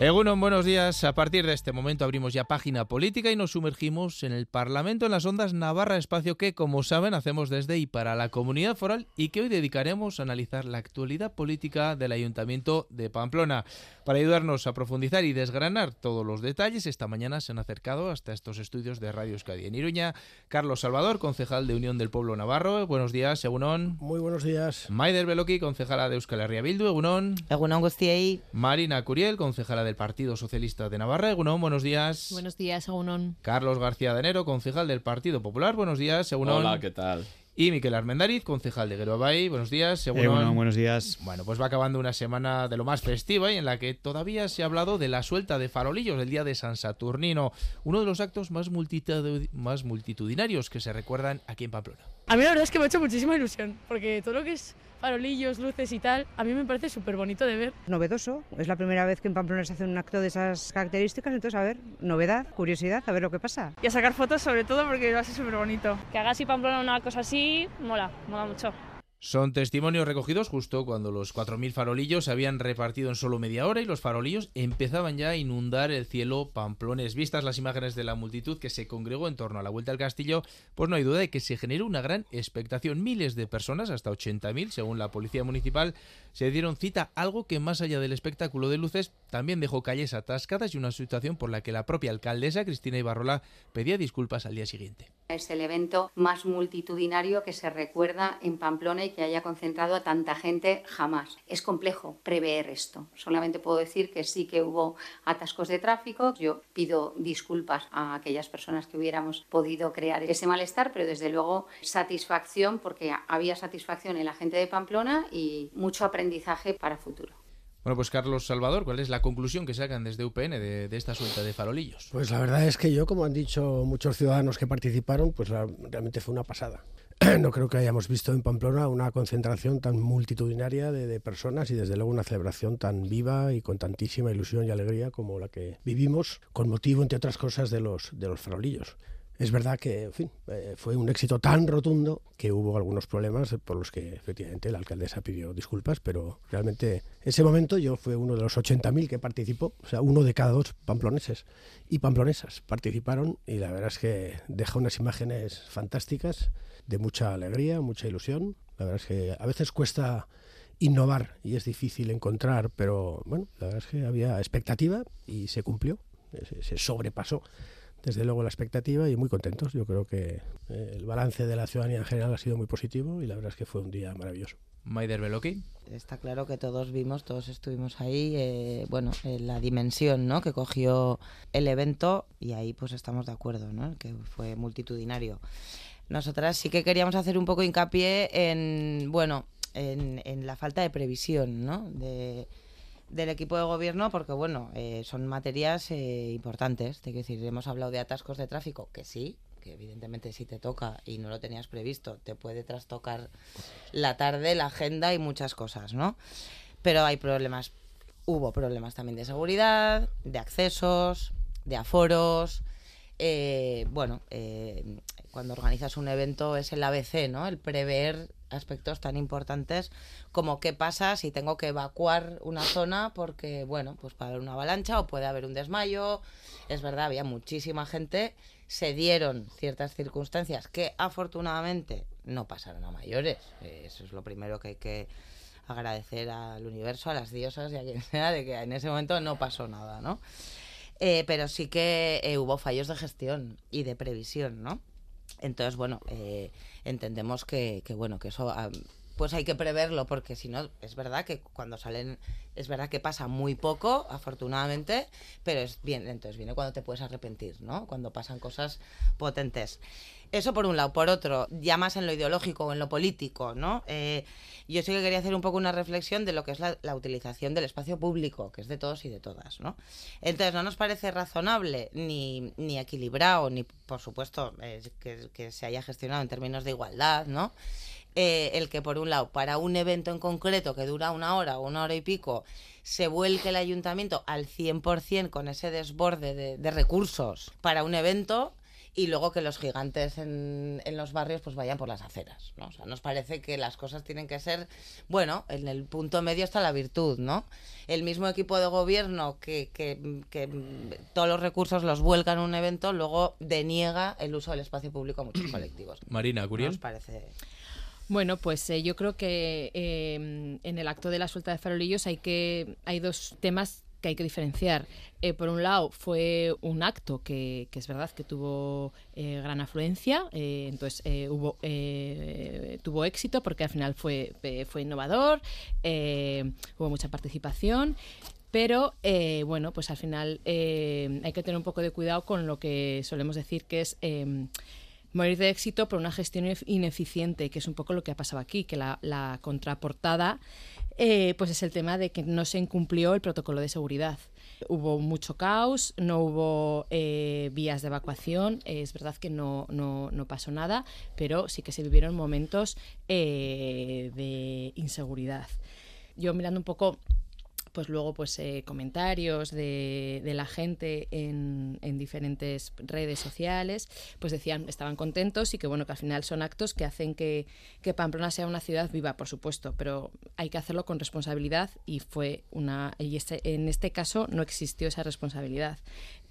Egunon, buenos días. A partir de este momento abrimos ya página política y nos sumergimos en el Parlamento en las Ondas Navarra, espacio que, como saben, hacemos desde y para la comunidad foral y que hoy dedicaremos a analizar la actualidad política del Ayuntamiento de Pamplona. Para ayudarnos a profundizar y desgranar todos los detalles, esta mañana se han acercado hasta estos estudios de Radio Euskadi en Iruña. Carlos Salvador, concejal de Unión del Pueblo Navarro. Buenos días, Egunon. Muy buenos días. Maider Beloki, concejala de Euskal Herria Bildu. Egunon. Egunon Gustiei. Marina Curiel, concejala del Partido Socialista de Navarra. Egunon, buenos días. Buenos días, Egunon. Carlos García Danero, concejal del Partido Popular. Buenos días, Egunon. Hola, ¿qué tal? Y Miquel Armendariz, concejal de Gueroabay. Buenos días, Egunon. Egunon, buenos días. Bueno, pues va acabando una semana de lo más festiva y en la que todavía se ha hablado de la suelta de farolillos del día de San Saturnino, uno de los actos más, multitud más multitudinarios que se recuerdan aquí en Pamplona. A mí la verdad es que me ha hecho muchísima ilusión, porque todo lo que es farolillos, luces y tal, a mí me parece súper bonito de ver. Novedoso, es la primera vez que en Pamplona se hace un acto de esas características, entonces a ver, novedad, curiosidad, a ver lo que pasa. Y a sacar fotos sobre todo porque va a ser súper bonito. Que haga así Pamplona una cosa así, mola, mola mucho. Son testimonios recogidos justo cuando los 4.000 farolillos se habían repartido en solo media hora y los farolillos empezaban ya a inundar el cielo pamplones. Vistas las imágenes de la multitud que se congregó en torno a la vuelta al castillo, pues no hay duda de que se generó una gran expectación. Miles de personas, hasta 80.000 según la policía municipal, se dieron cita, algo que más allá del espectáculo de luces también dejó calles atascadas y una situación por la que la propia alcaldesa, Cristina Ibarrola, pedía disculpas al día siguiente. Es el evento más multitudinario que se recuerda en Pamplona y que haya concentrado a tanta gente jamás. Es complejo prever esto. Solamente puedo decir que sí que hubo atascos de tráfico. Yo pido disculpas a aquellas personas que hubiéramos podido crear ese malestar, pero desde luego satisfacción porque había satisfacción en la gente de Pamplona y mucho aprendizaje para futuro. Bueno, pues Carlos Salvador, ¿cuál es la conclusión que sacan desde UPN de, de, esta suelta de farolillos? Pues la verdad es que yo, como han dicho muchos ciudadanos que participaron, pues la, realmente fue una pasada. No creo que hayamos visto en Pamplona una concentración tan multitudinaria de, personas y desde luego una celebración tan viva y con tantísima ilusión y alegría como la que vivimos, con motivo, entre otras cosas, de los, de los farolillos. Es verdad que, en fin, eh, fue un éxito tan rotundo que hubo algunos problemas por los que efectivamente la alcaldesa pidió disculpas, pero realmente ese momento yo fui uno de los 80.000 que participó, o sea, uno de cada dos pamploneses y pamplonesas participaron y la verdad es que deja unas imágenes fantásticas de mucha alegría, mucha ilusión. La verdad es que a veces cuesta innovar y es difícil encontrar, pero bueno, la verdad es que había expectativa y se cumplió, se, se sobrepasó desde luego la expectativa y muy contentos. Yo creo que eh, el balance de la ciudadanía en general ha sido muy positivo y la verdad es que fue un día maravilloso. Maider Beloki. Está claro que todos vimos, todos estuvimos ahí, eh, bueno, eh, la dimensión ¿no? que cogió el evento y ahí pues estamos de acuerdo, ¿no? que fue multitudinario. Nosotras sí que queríamos hacer un poco hincapié en, bueno, en, en la falta de previsión, ¿no? De, del equipo de gobierno porque bueno eh, son materias eh, importantes te decir hemos hablado de atascos de tráfico que sí que evidentemente si te toca y no lo tenías previsto te puede trastocar la tarde la agenda y muchas cosas no pero hay problemas hubo problemas también de seguridad de accesos de aforos eh, bueno eh, cuando organizas un evento es el ABC no el prever aspectos tan importantes como qué pasa si tengo que evacuar una zona porque, bueno, pues puede haber una avalancha o puede haber un desmayo. Es verdad, había muchísima gente, se dieron ciertas circunstancias que afortunadamente no pasaron a mayores. Eso es lo primero que hay que agradecer al universo, a las diosas y a quien sea, de que en ese momento no pasó nada, ¿no? Eh, pero sí que eh, hubo fallos de gestión y de previsión, ¿no? Entonces, bueno, eh, entendemos que, bueno, que eso um, pues hay que preverlo, porque si no, es verdad que cuando salen, es verdad que pasa muy poco, afortunadamente, pero es bien, entonces viene cuando te puedes arrepentir, ¿no? Cuando pasan cosas potentes. Eso por un lado. Por otro, ya más en lo ideológico o en lo político, ¿no? Eh, yo sí que quería hacer un poco una reflexión de lo que es la, utilización del espacio público, que es de todos y de todas, ¿no? Entonces, no nos parece razonable ni, ni equilibrado, ni, por supuesto, eh, que, que se haya gestionado en términos de igualdad, ¿no? Eh, el que por un lado para un evento en concreto que dura una hora o una hora y pico se vuelque el ayuntamiento al 100% con ese desborde de, de recursos para un evento y luego que los gigantes en, en, los barrios pues vayan por las aceras, ¿no? O sea, nos parece que las cosas tienen que ser, bueno, en el punto medio está la virtud, ¿no? El mismo equipo de gobierno que, que, que todos los recursos los vuelca en un evento, luego deniega el uso del espacio público a muchos colectivos. Marina, Curiel. Nos parece... Bueno, pues eh, yo creo que eh, en el acto de la suelta de farolillos hay que hay dos temas que hay que diferenciar. Eh, por un lado, fue un acto que, que es verdad que tuvo eh, gran afluencia, eh, entonces hubo tuvo éxito porque al final fue, fue innovador, hubo mucha participación. Pero bueno, pues al final hay que tener un poco de cuidado con lo que solemos decir que es morir de éxito por una gestión inef- ineficiente, que es un poco lo que ha pasado aquí, que la contraportada eh, pues es el tema de que no se incumplió el protocolo de seguridad. Hubo mucho caos, no hubo eh, vías de evacuación, es verdad que no, no, no pasó nada, pero sí que se vivieron momentos eh, de inseguridad. Yo mirando un poco pues luego pues eh, comentarios de, la gente en, en, diferentes redes sociales pues decían estaban contentos y que bueno que al final son actos que hacen que, que Pamplona sea una ciudad viva por supuesto pero hay que hacerlo con responsabilidad y fue una y este, en este caso no existió esa responsabilidad.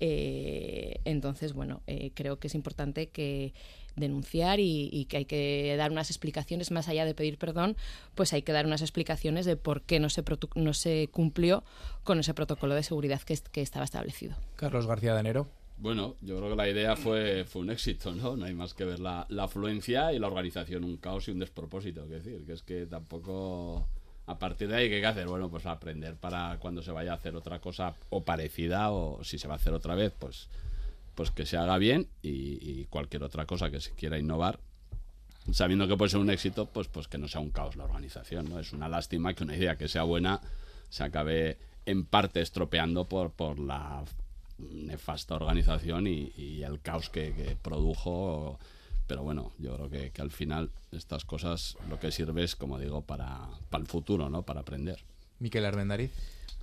Eh, entonces bueno eh, creo que es importante que denunciar y, y, que hay que dar unas explicaciones más allá de pedir perdón, pues hay que dar unas explicaciones de por qué no se, no se cumplió con ese protocolo de seguridad que, que estaba establecido. Carlos García de Enero. Bueno, yo creo que la idea fue, fue un éxito, ¿no? No hay más que ver la, la afluencia y la organización, un caos y un despropósito. Es decir, que es que tampoco... A partir de ahí, ¿qué hay que hacer? Bueno, pues aprender para cuando se vaya a hacer otra cosa o parecida o si se va a hacer otra vez, pues pues que se haga bien y, cualquier otra cosa que se quiera innovar sabiendo que puede ser un éxito pues pues que no sea un caos la organización no es una lástima que una idea que sea buena se acabe en parte estropeando por por la nefasta organización y, el caos que, que, produjo. Pero bueno yo creo que, que, al final estas cosas lo que sirve es como digo para, para el futuro no para aprender. Miquel Armendariz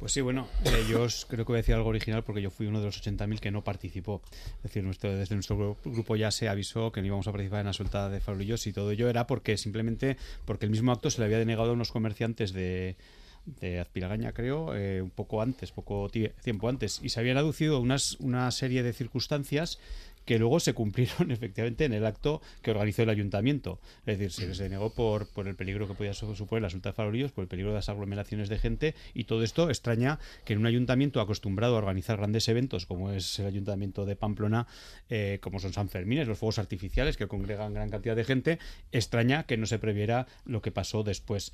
pues sí, bueno, eh, yo creo que voy a decir algo original porque yo fui uno de los 80.000 que no participó. Es decir, nuestro, desde nuestro grupo ya se avisó que no íbamos a participar en la suelta de farolillos y todo ello era porque simplemente porque el mismo acto se le había denegado a unos comerciantes de, de Azpilagaña, creo, eh, un poco antes, poco tiempo antes, y se habían aducido unas, una serie de circunstancias que luego se cumplieron efectivamente en el acto que organizó el ayuntamiento. Es decir, se les denegó por, por el peligro que podía suponer la suelta de farolillos, por el peligro de las aglomeraciones de gente y todo esto extraña que en un ayuntamiento acostumbrado a organizar grandes eventos como es el ayuntamiento de Pamplona, eh, como son San Fermín, los fuegos artificiales que congregan gran cantidad de gente, extraña que no se previera lo que pasó después.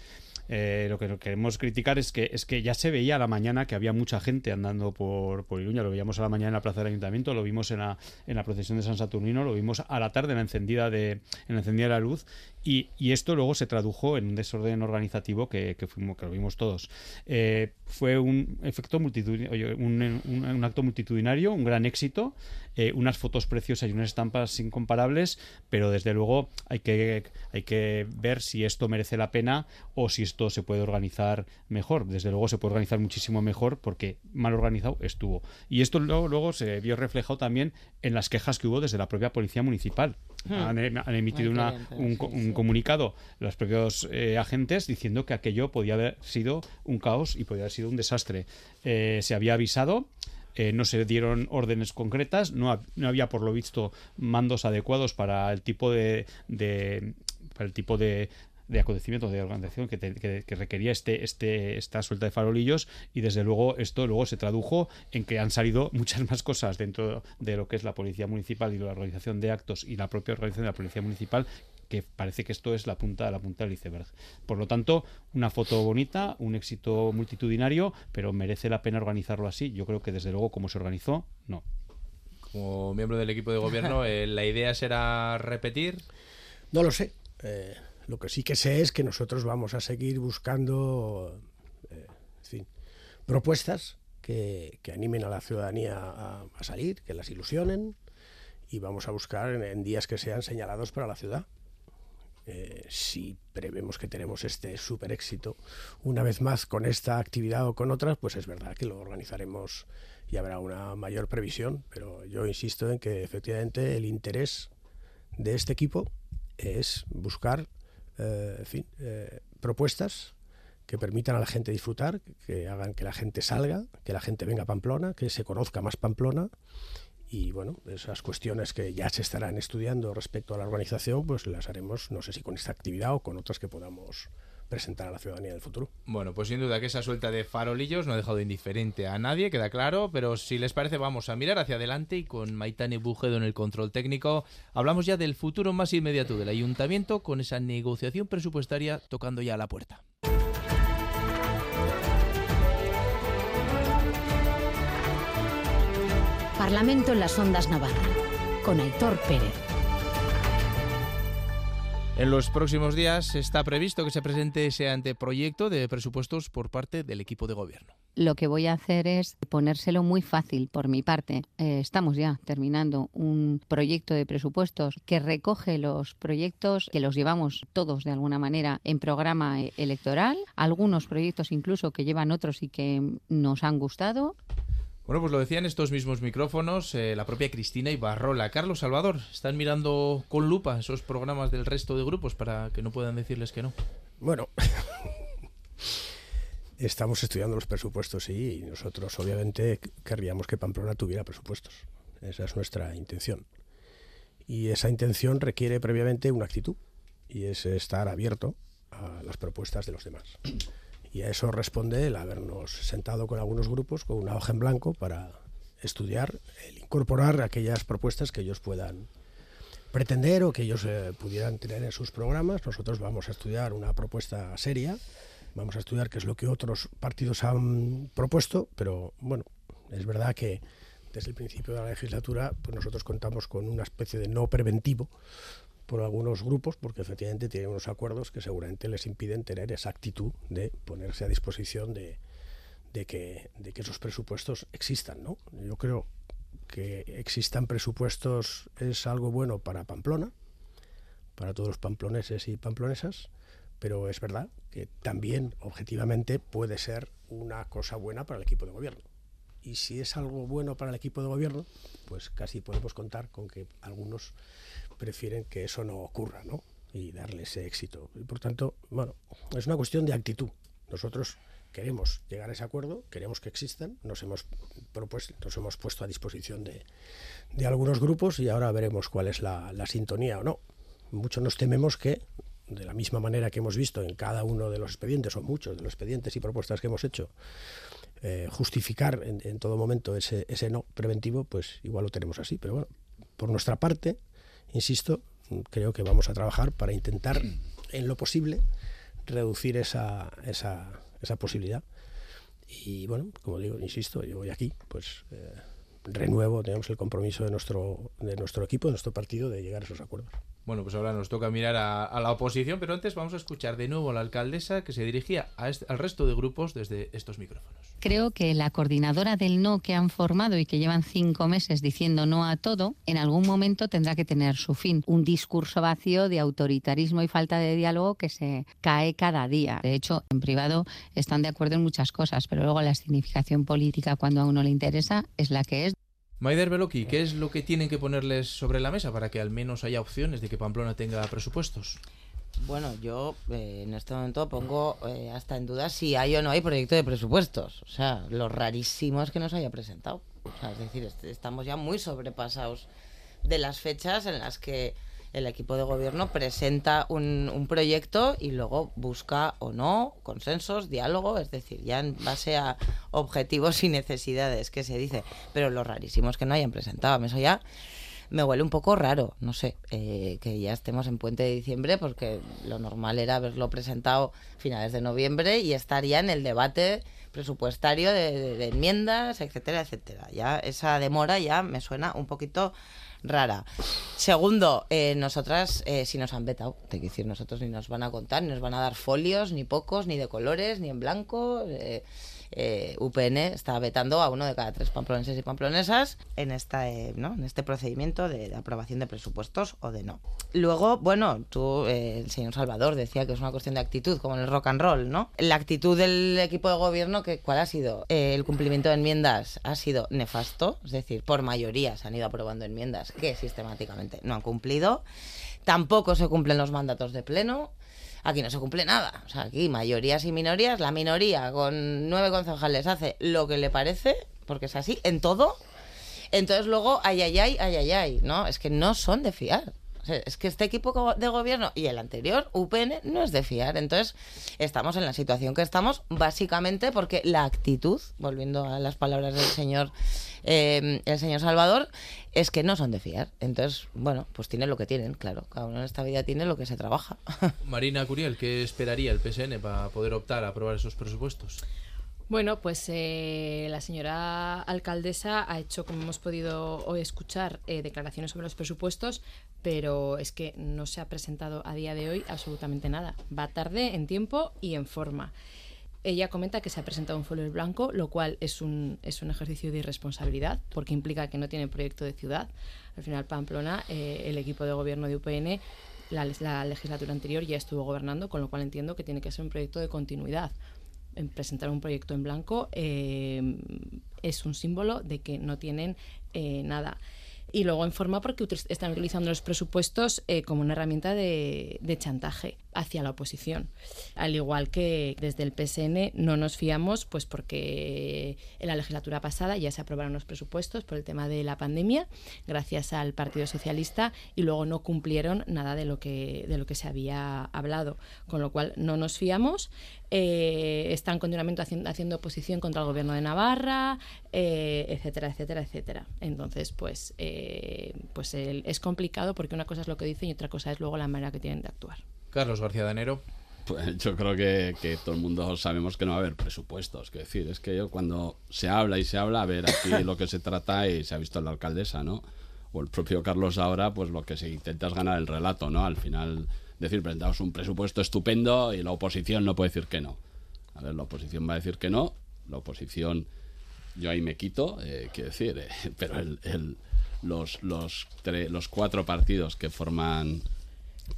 Eh, lo que queremos criticar es que, es que ya se veía a la mañana que había mucha gente andando por, por Iruña, lo veíamos a la mañana en la plaza del ayuntamiento, lo vimos en la, en la procesión de San Saturnino, lo vimos a la tarde en la encendida de, en la encendida de la luz y, esto luego se tradujo en un desorden organizativo que, fuimos, que lo vimos todos. Eh, fue un efecto multitudinario, un, acto multitudinario, un gran éxito, eh, unas fotos preciosas y unas estampas incomparables, pero desde luego hay que, hay que ver si esto merece la pena o si esto se puede organizar mejor. Desde luego se puede organizar muchísimo mejor porque mal organizado estuvo. Y esto luego, luego se vio reflejado también en las quejas que hubo desde la propia policía municipal. Hmm. Han, han, emitido una, un, un, comunicado los propios eh, agentes diciendo que aquello podía haber sido un caos y podía haber sido un desastre. Eh, se había avisado. Eh, no se dieron órdenes concretas, no, ha, no, había por lo visto mandos adecuados para el tipo de, de para el tipo de, de acontecimiento, de organización que, te, que, que, requería este, este, esta suelta de farolillos y desde luego esto luego se tradujo en que han salido muchas más cosas dentro de lo que es la policía municipal y la organización de actos y la propia organización de la policía municipal que parece que esto es la punta la punta del iceberg. Por lo tanto, una foto bonita, un éxito multitudinario, pero merece la pena organizarlo así. Yo creo que desde luego como se organizó, no. Como miembro del equipo de gobierno, eh, ¿la idea será repetir? No lo sé. Eh, lo que sí que sé es que nosotros vamos a seguir buscando eh, propuestas que, que, animen a la ciudadanía a, salir, que las ilusionen y vamos a buscar en, en días que sean señalados para la ciudad. eh, si prevemos que tenemos este super éxito, una vez más con esta actividad o con otras, pues es verdad que lo organizaremos y habrá una mayor previsión, pero yo insisto en que efectivamente el interés de este equipo es buscar eh, en fin, eh, propuestas que permitan a la gente disfrutar, que hagan que la gente salga, que la gente venga a Pamplona, que se conozca más Pamplona. Y bueno, esas cuestiones que ya se estarán estudiando respecto a la organización, pues las haremos, no sé si con esta actividad o con otras que podamos presentar a la ciudadanía del futuro. Bueno, pues sin duda que esa suelta de farolillos no ha dejado indiferente a nadie, queda claro, pero si les parece vamos a mirar hacia adelante y con Maitane Bujedo en el control técnico hablamos ya del futuro más inmediato del ayuntamiento con esa negociación presupuestaria tocando ya a la puerta. Parlamento en las Ondas Navarra, con Aitor Pérez. En los próximos días está previsto que se presente ese anteproyecto de presupuestos por parte del equipo de gobierno. Lo que voy a hacer es ponérselo muy fácil por mi parte. Eh, estamos ya terminando un proyecto de presupuestos que recoge los proyectos que los llevamos todos de alguna manera en programa eh, electoral, algunos proyectos incluso que llevan otros y que nos han gustado bueno, pues lo decían estos mismos micrófonos, eh, la propia Cristina Ibarrola. Carlos Salvador, están mirando con lupa esos programas del resto de grupos para que no puedan decirles que no. Bueno, estamos estudiando los presupuestos y nosotros obviamente querríamos que Pamplona tuviera presupuestos. Esa es nuestra intención. Y esa intención requiere previamente una actitud y es estar abierto a las propuestas de los demás. Y a eso responde el habernos sentado con algunos grupos con una hoja en blanco para estudiar, el incorporar aquellas propuestas que ellos puedan pretender o que ellos eh, pudieran tener en sus programas. Nosotros vamos a estudiar una propuesta seria, vamos a estudiar qué es lo que otros partidos han propuesto, pero bueno, es verdad que desde el principio de la legislatura pues nosotros contamos con una especie de no preventivo por algunos grupos, porque efectivamente tienen unos acuerdos que seguramente les impiden tener esa actitud de ponerse a disposición de, que, esos presupuestos existan. ¿no? Yo creo que existan presupuestos es algo bueno para Pamplona, para todos los pamploneses y pamplonesas, pero es verdad que también objetivamente puede ser una cosa buena para el equipo de gobierno. Y si es algo bueno para el equipo de gobierno, pues casi podemos contar con que algunos prefieren que eso no ocurra, ¿no? Y darle ese éxito. Y por tanto, bueno, es una cuestión de actitud. Nosotros queremos llegar a ese acuerdo, queremos que existan, nos hemos propuesto, nos hemos puesto a disposición de, de algunos grupos y ahora veremos cuál es la, la sintonía o no. Muchos nos tememos que de la misma manera que hemos visto en cada uno de los expedientes, o muchos de los expedientes y propuestas que hemos hecho, eh, justificar en, en, todo momento ese, ese no preventivo, pues igual lo tenemos así. Pero bueno, por nuestra parte, insisto, creo que vamos a trabajar para intentar, en lo posible, reducir esa, esa, esa posibilidad. Y bueno, como digo, insisto, yo voy aquí, pues eh, renuevo, tenemos el compromiso de nuestro, de nuestro equipo, de nuestro partido, de llegar a esos acuerdos. Bueno, pues ahora nos toca mirar a, la oposición, pero antes vamos a escuchar de nuevo a la alcaldesa que se dirigía al resto de grupos desde estos micrófonos. Creo que la coordinadora del no que han formado y que llevan cinco meses diciendo no a todo, en algún momento tendrá que tener su fin. Un discurso vacío de autoritarismo y falta de diálogo que se cae cada día. De hecho, en privado están de acuerdo en muchas cosas, pero luego la significación política cuando a uno le interesa es la que es. Maider Beloki, ¿qué es lo que tienen que ponerles sobre la mesa para que al menos haya opciones de que Pamplona tenga presupuestos? Bueno, yo eh, en este momento pongo eh, hasta en duda si hay o no hay proyecto de presupuestos. O sea, lo rarísimo es que no se haya presentado. Es decir, estamos ya muy sobrepasados de las fechas en las que el equipo de gobierno presenta un, un, proyecto y luego busca o no consensos, diálogo, es decir, ya en base a objetivos y necesidades que se dice. Pero lo rarísimo es que no hayan presentado. Eso ya me huele un poco raro, no sé, eh, que ya estemos en puente de diciembre, porque lo normal era haberlo presentado finales de noviembre y estar ya en el debate presupuestario de, de enmiendas, etcétera, etcétera. Ya esa demora ya me suena un poquito rara. Segundo, eh, nosotras, eh, si nos han vetado, te decir, nosotros ni nos van a contar, ni nos van a dar folios, ni pocos, ni de colores, ni en blanco. Eh, eh, UPN está vetando a uno de cada tres pamploneses y pamplonesas en, esta, eh, ¿no? en este procedimiento de, aprobación de presupuestos o de no. Luego, bueno, tú, eh, el señor Salvador decía que es una cuestión de actitud, como en el rock and roll, ¿no? La actitud del equipo de gobierno, que, ¿cuál ha sido? El cumplimiento de enmiendas ha sido nefasto, es decir, por mayoría se han ido aprobando enmiendas que sistemáticamente no han cumplido. Tampoco se cumplen los mandatos de pleno. Aquí no se cumple nada. O sea, aquí mayorías y minorías. La minoría con nueve concejales hace lo que le parece, porque es así, en todo. Entonces luego, ay, ay, ay, ay, ay, ay, ¿no? Es que no son de fiar. Es que este equipo de gobierno y el anterior, UPN, no es de fiar. Entonces, estamos en la situación que estamos, básicamente porque la actitud, volviendo a las palabras del señor, eh, el señor Salvador, es que no son de fiar. Entonces, bueno, pues tienen lo que tienen, claro. Cada uno en esta vida tiene lo que se trabaja. Marina Curiel, ¿qué esperaría el PSN para poder optar a aprobar esos presupuestos? Bueno, pues eh, la señora alcaldesa ha hecho, como hemos podido hoy escuchar, eh, declaraciones sobre los presupuestos, pero es que no se ha presentado a día de hoy absolutamente nada. Va tarde en tiempo y en forma. Ella comenta que se ha presentado un folio blanco, lo cual es un, es un ejercicio de irresponsabilidad, porque implica que no tiene proyecto de ciudad. Al final, Pamplona, eh, el equipo de gobierno de UPN, la legislatura anterior ya estuvo gobernando, con lo cual entiendo que tiene que ser un proyecto de continuidad en presentar un proyecto en blanco eh, es un símbolo de que no tienen eh, nada. Y luego en forma porque están utilizando los presupuestos eh, como una herramienta de, de chantaje hacia la oposición. Al igual que desde el PSN no nos fiamos, pues porque en la legislatura pasada ya se aprobaron los presupuestos por el tema de la pandemia, gracias al Partido Socialista, y luego no cumplieron nada de lo que, de lo que se había hablado. Con lo cual no nos fiamos. Eh, están continuamente haciendo, haciendo oposición contra el gobierno de Navarra, eh, etcétera, etcétera, etcétera. Entonces, pues, eh, pues el- es complicado porque una cosa es lo que dicen y otra cosa es luego la manera que tienen de actuar. Carlos García Danero. Pues yo creo que, que todo el mundo sabemos que no va a haber presupuestos. Que decir, es que cuando se habla y se habla, a ver, aquí lo que se trata y se ha visto la alcaldesa, ¿no? O el propio Carlos ahora, pues lo que se intenta es ganar el relato, ¿no? Al final, decir, presentamos un presupuesto estupendo y la oposición no puede decir que no. A ver, la oposición va a decir que no, la oposición, yo ahí me quito, eh, quiero decir, eh, pero el, el- los, los, tre- los cuatro partidos que forman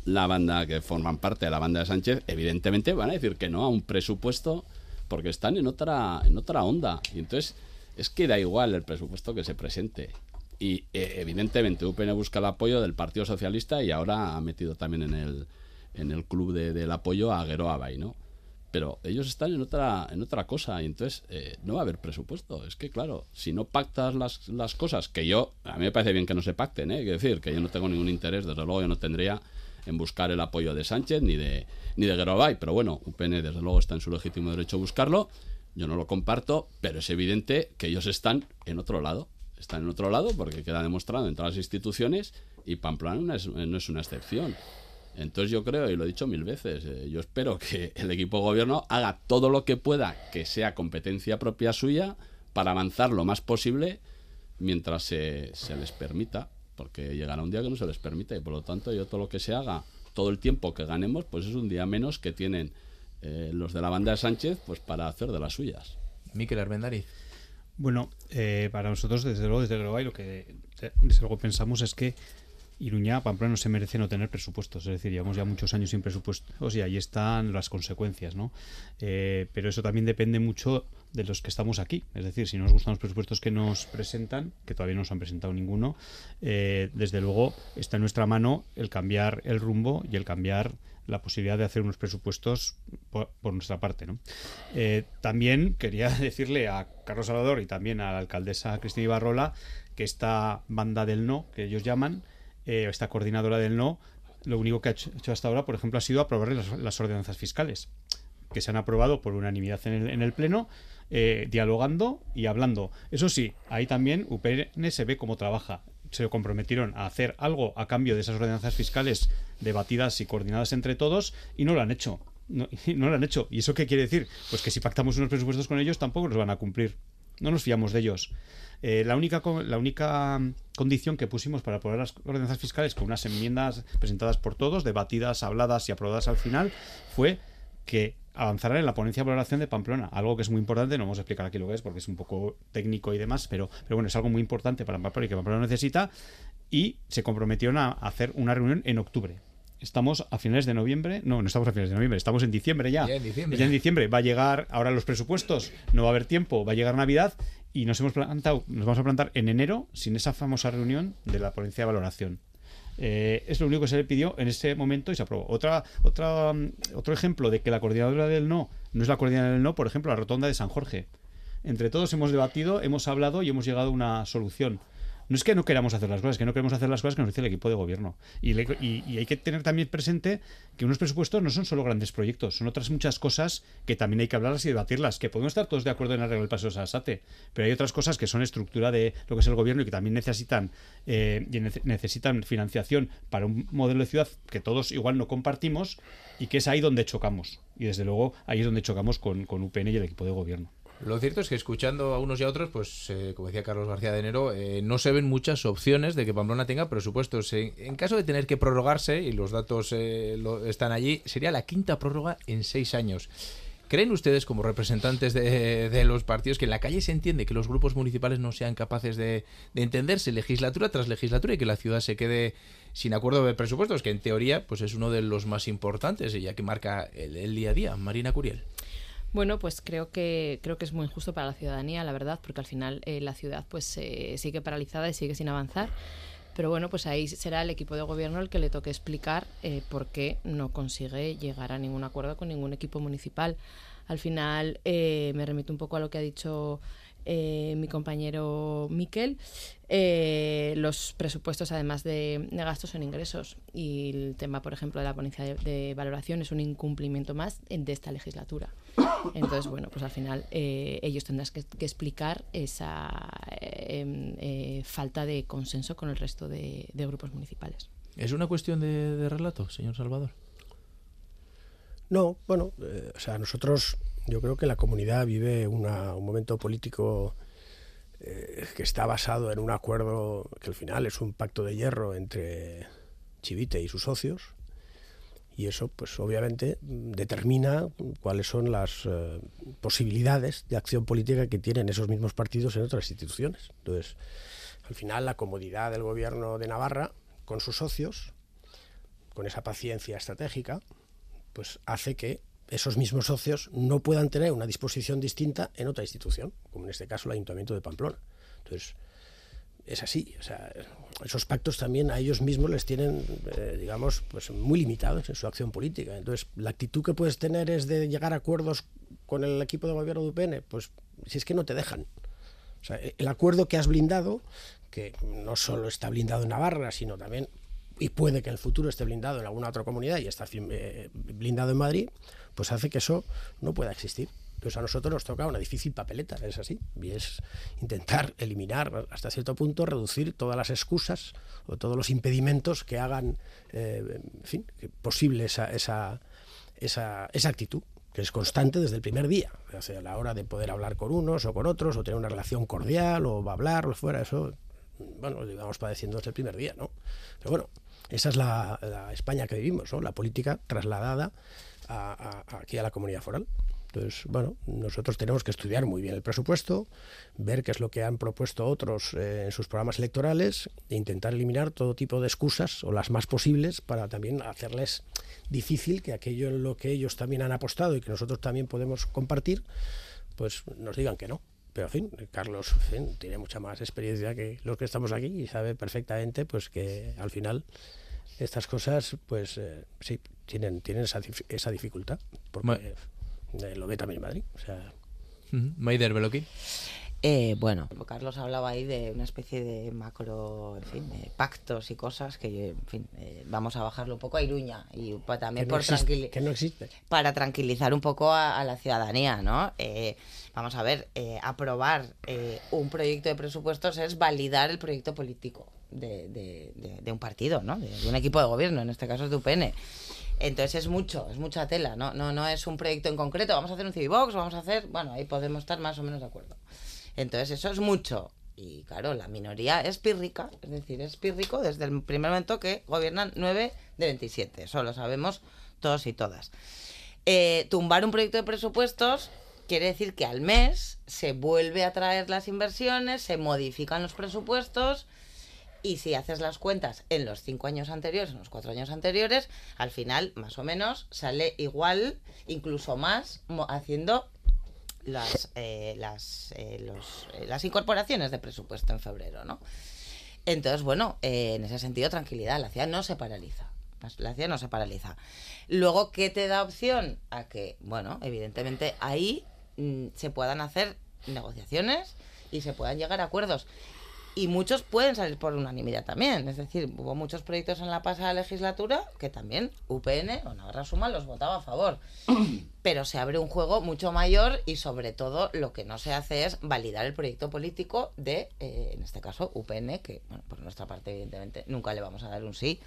la banda que forman parte de la banda de Sánchez, evidentemente van a decir que no a un presupuesto porque están en otra, en otra onda. Y entonces es que da igual el presupuesto que se presente. Y eh, evidentemente UPN busca el apoyo del Partido Socialista y ahora ha metido también en el, en el club de- del apoyo a Gueroa Bay, ¿no? Pero ellos están en otra, en otra cosa y entonces eh, no va a haber presupuesto. Es que, claro, si no pactas las, las cosas, que yo, a mí me parece bien que no se pacten, ¿eh? Quiero decir, que yo no tengo ningún interés, desde luego yo no tendría en buscar el apoyo de Sánchez ni de, ni de pero bueno, UPN desde luego está en su legítimo derecho a buscarlo, yo no lo comparto, pero es evidente que ellos están en otro lado, están en otro lado porque queda demostrado en todas las instituciones y Pamplona no es, no es una excepción. Entonces yo creo, y lo he dicho mil veces, eh, yo espero que el equipo de gobierno haga todo lo que pueda que sea competencia propia suya para avanzar lo más posible mientras se, se les permita, porque llegará un día que no se les permita y por lo tanto yo todo lo que se haga, todo el tiempo que ganemos, pues es un día menos que tienen eh, los de la banda de Sánchez pues para hacer de las suyas. Miquel Armendariz. Bueno, eh, para nosotros, desde luego, desde Global, lo que desde luego pensamos es que Iruña, Pamplona no se merece no tener presupuestos. Es decir, llevamos ya muchos años sin presupuestos y ahí están las consecuencias, ¿no? Eh, pero eso también depende mucho de los que estamos aquí. Es decir, si no nos gustan los presupuestos que nos presentan, que todavía no nos han presentado ninguno, eh, desde luego está en nuestra mano el cambiar el rumbo y el cambiar la posibilidad de hacer unos presupuestos por, nuestra parte. ¿no? Eh, también quería decirle a Carlos Salvador y también a la alcaldesa Cristina Ibarrola que esta banda del no, que ellos llaman, eh, esta coordinadora del no, lo único que ha hecho, hasta ahora, por ejemplo, ha sido aprobar las, las ordenanzas fiscales, que se han aprobado por unanimidad en el, en el Pleno, eh, dialogando y hablando. Eso sí, ahí también UPN se ve cómo trabaja. Se comprometieron a hacer algo a cambio de esas ordenanzas fiscales debatidas y coordinadas entre todos y no lo han hecho. No, no lo han hecho. ¿Y eso qué quiere decir? Pues que si pactamos unos presupuestos con ellos tampoco los van a cumplir. No nos fiamos de ellos. Eh, la, única, la única mm, condición que pusimos para aprobar las ordenanzas fiscales con unas enmiendas presentadas por todos, debatidas, habladas y aprobadas al final, fue que avanzarán en la ponencia de valoración de Pamplona, algo que es muy importante, no vamos a explicar aquí lo que es porque es un poco técnico y demás, pero, pero bueno, es algo muy importante para Pamplona y que Pamplona necesita y se comprometieron a hacer una reunión en octubre. Estamos a finales de noviembre, no, no estamos a finales de noviembre, estamos en diciembre ya. Ya en diciembre. Ya en diciembre va a llegar ahora los presupuestos, no va a haber tiempo, va a llegar Navidad y nos hemos plantado, nos vamos a plantar en enero sin esa famosa reunión de la ponencia de valoración. Eh, es lo único que se le pidió en ese momento y se aprobó. Otra, otra, mm, otro ejemplo de que la coordinadora del no no es la coordinadora del no, por ejemplo, la rotonda de San Jorge. Entre todos hemos debatido, hemos hablado y hemos llegado a una solución. No es que no queramos hacer las cosas, es que no queremos hacer las cosas que nos dice el equipo de gobierno. Y, hay que tener también presente que unos presupuestos no son solo grandes proyectos, son otras muchas cosas que también hay que hablarlas y debatirlas. Que podemos estar todos de acuerdo en arreglar el paso de Sasate, pero hay otras cosas que son estructura de lo que es el gobierno y que también necesitan, eh, necesitan financiación para un modelo de ciudad que todos igual no compartimos y que es ahí donde chocamos. Y desde luego ahí es donde chocamos con, con UPN y el equipo de gobierno. Lo cierto es que escuchando a unos y a otros, pues eh, como decía Carlos García de Enero, eh, no se ven muchas opciones de que Pamplona tenga presupuestos. En, caso de tener que prorrogarse, y los datos eh, lo- están allí, sería la quinta prórroga en seis años. ¿Creen ustedes, como representantes de, los partidos, que en la calle se entiende que los grupos municipales no sean capaces de, de entenderse legislatura tras legislatura y que la ciudad se quede sin acuerdo de presupuestos, que en teoría pues es uno de los más importantes, ya que marca el día a día? Marina Curiel. Bueno, pues creo que creo que es muy injusto para la ciudadanía, la verdad, porque al final eh, la ciudad pues eh, sigue paralizada y sigue sin avanzar. Pero bueno, pues ahí será el equipo de gobierno el que le toque explicar eh, por qué no consigue llegar a ningún acuerdo con ningún equipo municipal. Al final eh, me remito un poco a lo que ha dicho eh, mi compañero Miquel. Los presupuestos, además de, gastos, son ingresos. Y el tema, por ejemplo, de la ponencia de, de valoración es un incumplimiento más de esta legislatura. Entonces, bueno, pues al final eh, ellos tendrán que, que explicar esa eh, em, eh, falta de consenso con el resto de, de grupos municipales. ¿Es una cuestión de, de relato, señor Salvador? No, bueno, eh, o sea, nosotros, yo creo que la comunidad vive una- un momento político eh, que está basado en un acuerdo que al final es un pacto de hierro entre Chivite y sus socios. Y eso, pues obviamente, determina cuáles son las eh, posibilidades de acción política que tienen esos mismos partidos en otras instituciones. Entonces, al final, la comodidad del gobierno de Navarra con sus socios, con esa paciencia estratégica, pues hace que esos mismos socios no puedan tener una disposición distinta en otra institución, como en este caso el Ayuntamiento de Pamplona. Entonces, es así. O sea, esos pactos también a ellos mismos les tienen, eh, digamos, pues muy limitados en su acción política. Entonces, la actitud que puedes tener es de llegar a acuerdos con el equipo de gobierno de UPN, pues si es que no te dejan. O sea, el acuerdo que has blindado, que no solo está blindado en Navarra, sino también, y puede que en el futuro esté blindado en alguna otra comunidad y está eh, blindado en Madrid, pues hace que eso no pueda existir. Entonces a nosotros nos toca una difícil papeleta, es así, y es intentar eliminar hasta cierto punto, reducir todas las excusas o todos los impedimentos que hagan, eh, posible esa, actitud que es constante desde el primer día, o a la hora de poder hablar con unos o con otros, o tener una relación cordial, o hablar, o fuera, eso, bueno, lo llevamos padeciendo desde el primer día, ¿no? Pero bueno, esa es la, España que vivimos, ¿no? La política trasladada aquí a la comunidad foral. Entonces, bueno, nosotros tenemos que estudiar muy bien el presupuesto, ver qué es lo que han propuesto otros eh, en sus programas electorales e intentar eliminar todo tipo de excusas o las más posibles para también hacerles difícil que aquello en lo que ellos también han apostado y que nosotros también podemos compartir, pues nos digan que no. Pero, en fin, Carlos tiene mucha más experiencia que los que estamos aquí y sabe perfectamente pues que al final estas cosas, pues eh, sí, tienen, tienen esa, esa dificultad. Eh, lo ve también en Madrid. O sea. Maider Beloki. Eh, bueno, Carlos hablaba ahí de una especie de macro, en fin, de pactos y cosas que, en fin, eh, vamos a bajarlo un poco a Iruña y pa- también que, no por existe, tranquili- que no existe. para tranquilizar un poco a, a la ciudadanía, ¿no? Eh, vamos a ver, eh, aprobar eh, un proyecto de presupuestos es validar el proyecto político de, de- de- de un partido, ¿no? De, de un equipo de gobierno, en este caso es de UPN. Entonces es mucho, es mucha tela, ¿no? No, no es un proyecto en concreto, vamos a hacer un Civibox, vamos a hacer, bueno, ahí podemos estar más o menos de acuerdo. Entonces eso es mucho. Y claro, la minoría es pírrica, es decir, es pírrico desde el primer momento que gobiernan 9 de 27. Eso lo sabemos todos y todas. Eh, tumbar un proyecto de presupuestos quiere decir que al mes se vuelve a traer las inversiones, se modifican los presupuestos y si haces las cuentas en los cinco años anteriores, en los cuatro años anteriores, al final, más o menos, sale igual, incluso más, haciendo las, eh, las, eh, los- eh, las incorporaciones de presupuesto en febrero, ¿no? Entonces, bueno, eh, en ese sentido, tranquilidad, la ciudad no se paraliza. La- La ciudad no se paraliza. Luego, ¿qué te da opción? A que, bueno, evidentemente ahí mm, se puedan hacer negociaciones y se puedan llegar a acuerdos. Y muchos pueden salir por unanimidad también. Es decir, hubo muchos proyectos en la pasada legislatura que también UPN o Navarra Suma los votaba a favor. Pero se abre un juego mucho mayor y sobre todo lo que no se hace es validar el proyecto político de, eh, en este caso, UPN, que bueno, por nuestra parte evidentemente nunca le vamos a dar un sí.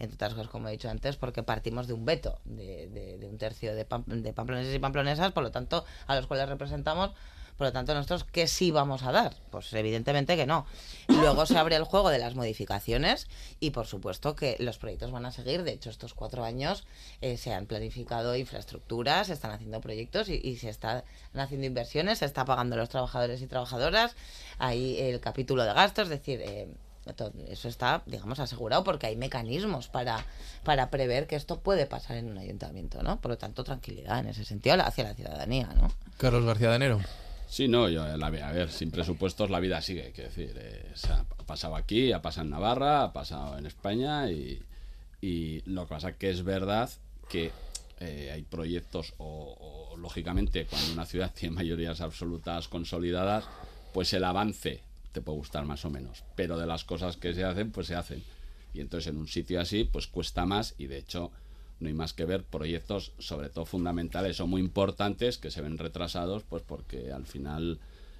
Entre otras cosas, como he dicho antes, porque partimos de un veto de, de- de un tercio de, pam- de pamploneses y pamplonesas, por lo tanto, a los cuales representamos, por lo tanto, nosotros, ¿qué sí vamos a dar? Pues evidentemente que no. Luego se abre el juego de las modificaciones y, por supuesto, que los proyectos van a seguir. De hecho, estos cuatro años eh, se han planificado infraestructuras, se están haciendo proyectos y, se están haciendo inversiones, se está pagando a los trabajadores y trabajadoras. Hay el capítulo de gastos, es decir... eh, eso está, digamos, asegurado porque hay mecanismos para, para prever que esto puede pasar en un ayuntamiento, ¿no? Por lo tanto, tranquilidad en ese sentido hacia la ciudadanía, ¿no? Carlos García de Enero. Sí, no, yo, la, a ver, sin presupuestos la vida sigue, quiero decir, eh, ha pasado aquí, ha pasado en Navarra, ha pasado en España y, lo que pasa que es verdad que eh, hay proyectos o, o, lógicamente cuando una ciudad tiene mayorías absolutas consolidadas, pues el avance te puede gustar más o menos, pero de las cosas que se hacen, pues se hacen. Y entonces en un sitio así, pues cuesta más y de hecho no hay más que ver proyectos, sobre todo fundamentales o muy importantes, que se ven retrasados, pues porque al final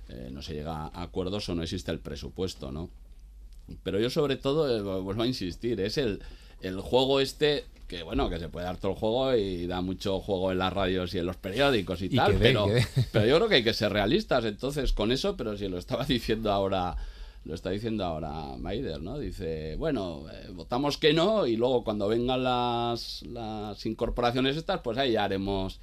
eh, no se llega a acuerdos o no existe el presupuesto, ¿no? Pero yo sobre todo, eh, vuelvo a insistir, es el, el juego este, que bueno, que se puede dar todo el juego y da mucho juego en las radios y en los periódicos y, Y tal, pero, pero yo creo que hay que ser realistas entonces con eso, pero si lo estaba diciendo ahora lo está diciendo ahora Maider, ¿no? Dice, bueno, eh, votamos que no y luego cuando vengan las, las incorporaciones estas, pues ahí ya haremos...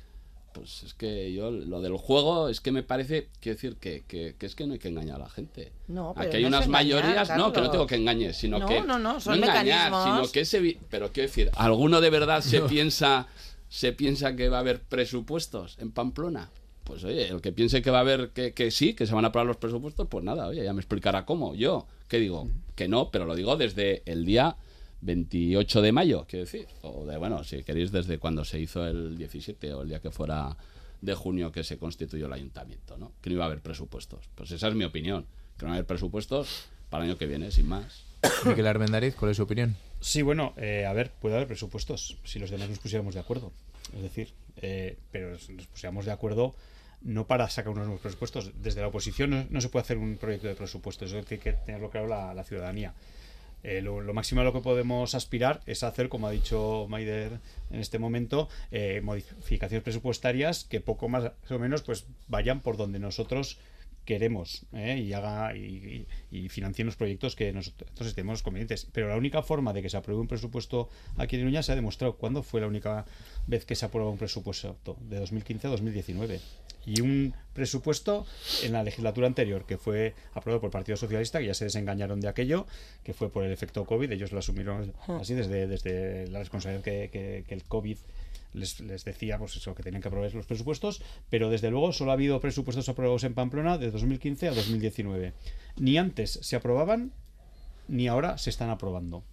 Pues es que yo lo del juego es que me parece, quiero decir, que, que, que es que no hay que engañar a la gente. No, pero Aquí hay no unas engañar, mayorías, no, que no Carlos. tengo que engañar, sino No, que... no, no, son engañar, mecanismos. sino que ese... Pero quiero decir, ¿alguno de verdad se piensa se piensa que va a haber presupuestos en Pamplona? Pues oye, el que piense que va a haber, que, que sí, que se van a aprobar los presupuestos, pues nada, oye, ya me explicará cómo. Yo, ¿qué digo? Que no, pero lo digo desde el día 28 de mayo, quiero decir. O de, bueno, si queréis, desde cuando se hizo el 17 o el día que fuera de junio que se constituyó el ayuntamiento, ¿no? Que no iba a haber presupuestos. Pues esa es mi opinión. Que no va a haber presupuestos para el año que viene, sin más. Miquel Armendariz, ¿cuál es su opinión? Sí, bueno, eh, a ver, puede haber presupuestos si los demás nos pusiéramos de acuerdo. Es decir, eh, pero nos pusiéramos de acuerdo no para sacar unos nuevos presupuestos. Desde la oposición no, se puede hacer un proyecto de presupuestos, eso tiene que tenerlo claro la, la ciudadanía. Eh, lo, lo máximo a lo que podemos aspirar es hacer, como ha dicho Maider en este momento, eh, modificaciones presupuestarias que poco más o menos pues vayan por donde nosotros queremos ¿eh? y haga y, y, financien los proyectos que nosotros estemos convenientes. Pero la única forma de que se apruebe un presupuesto aquí en Iruña se ha demostrado. ¿Cuándo fue la única vez que se aprobó un presupuesto? De 2015 a 2019. Y un presupuesto en la legislatura anterior, que fue aprobado por el Partido Socialista, que ya se desengañaron de aquello, que fue por el efecto COVID. Ellos lo asumieron así desde, desde la responsabilidad que, que, que el COVID les, les, decía pues eso, que tenían que aprobar los presupuestos, pero desde luego solo ha habido presupuestos aprobados en Pamplona de 2015 a 2019. Ni antes se aprobaban, ni ahora se están aprobando.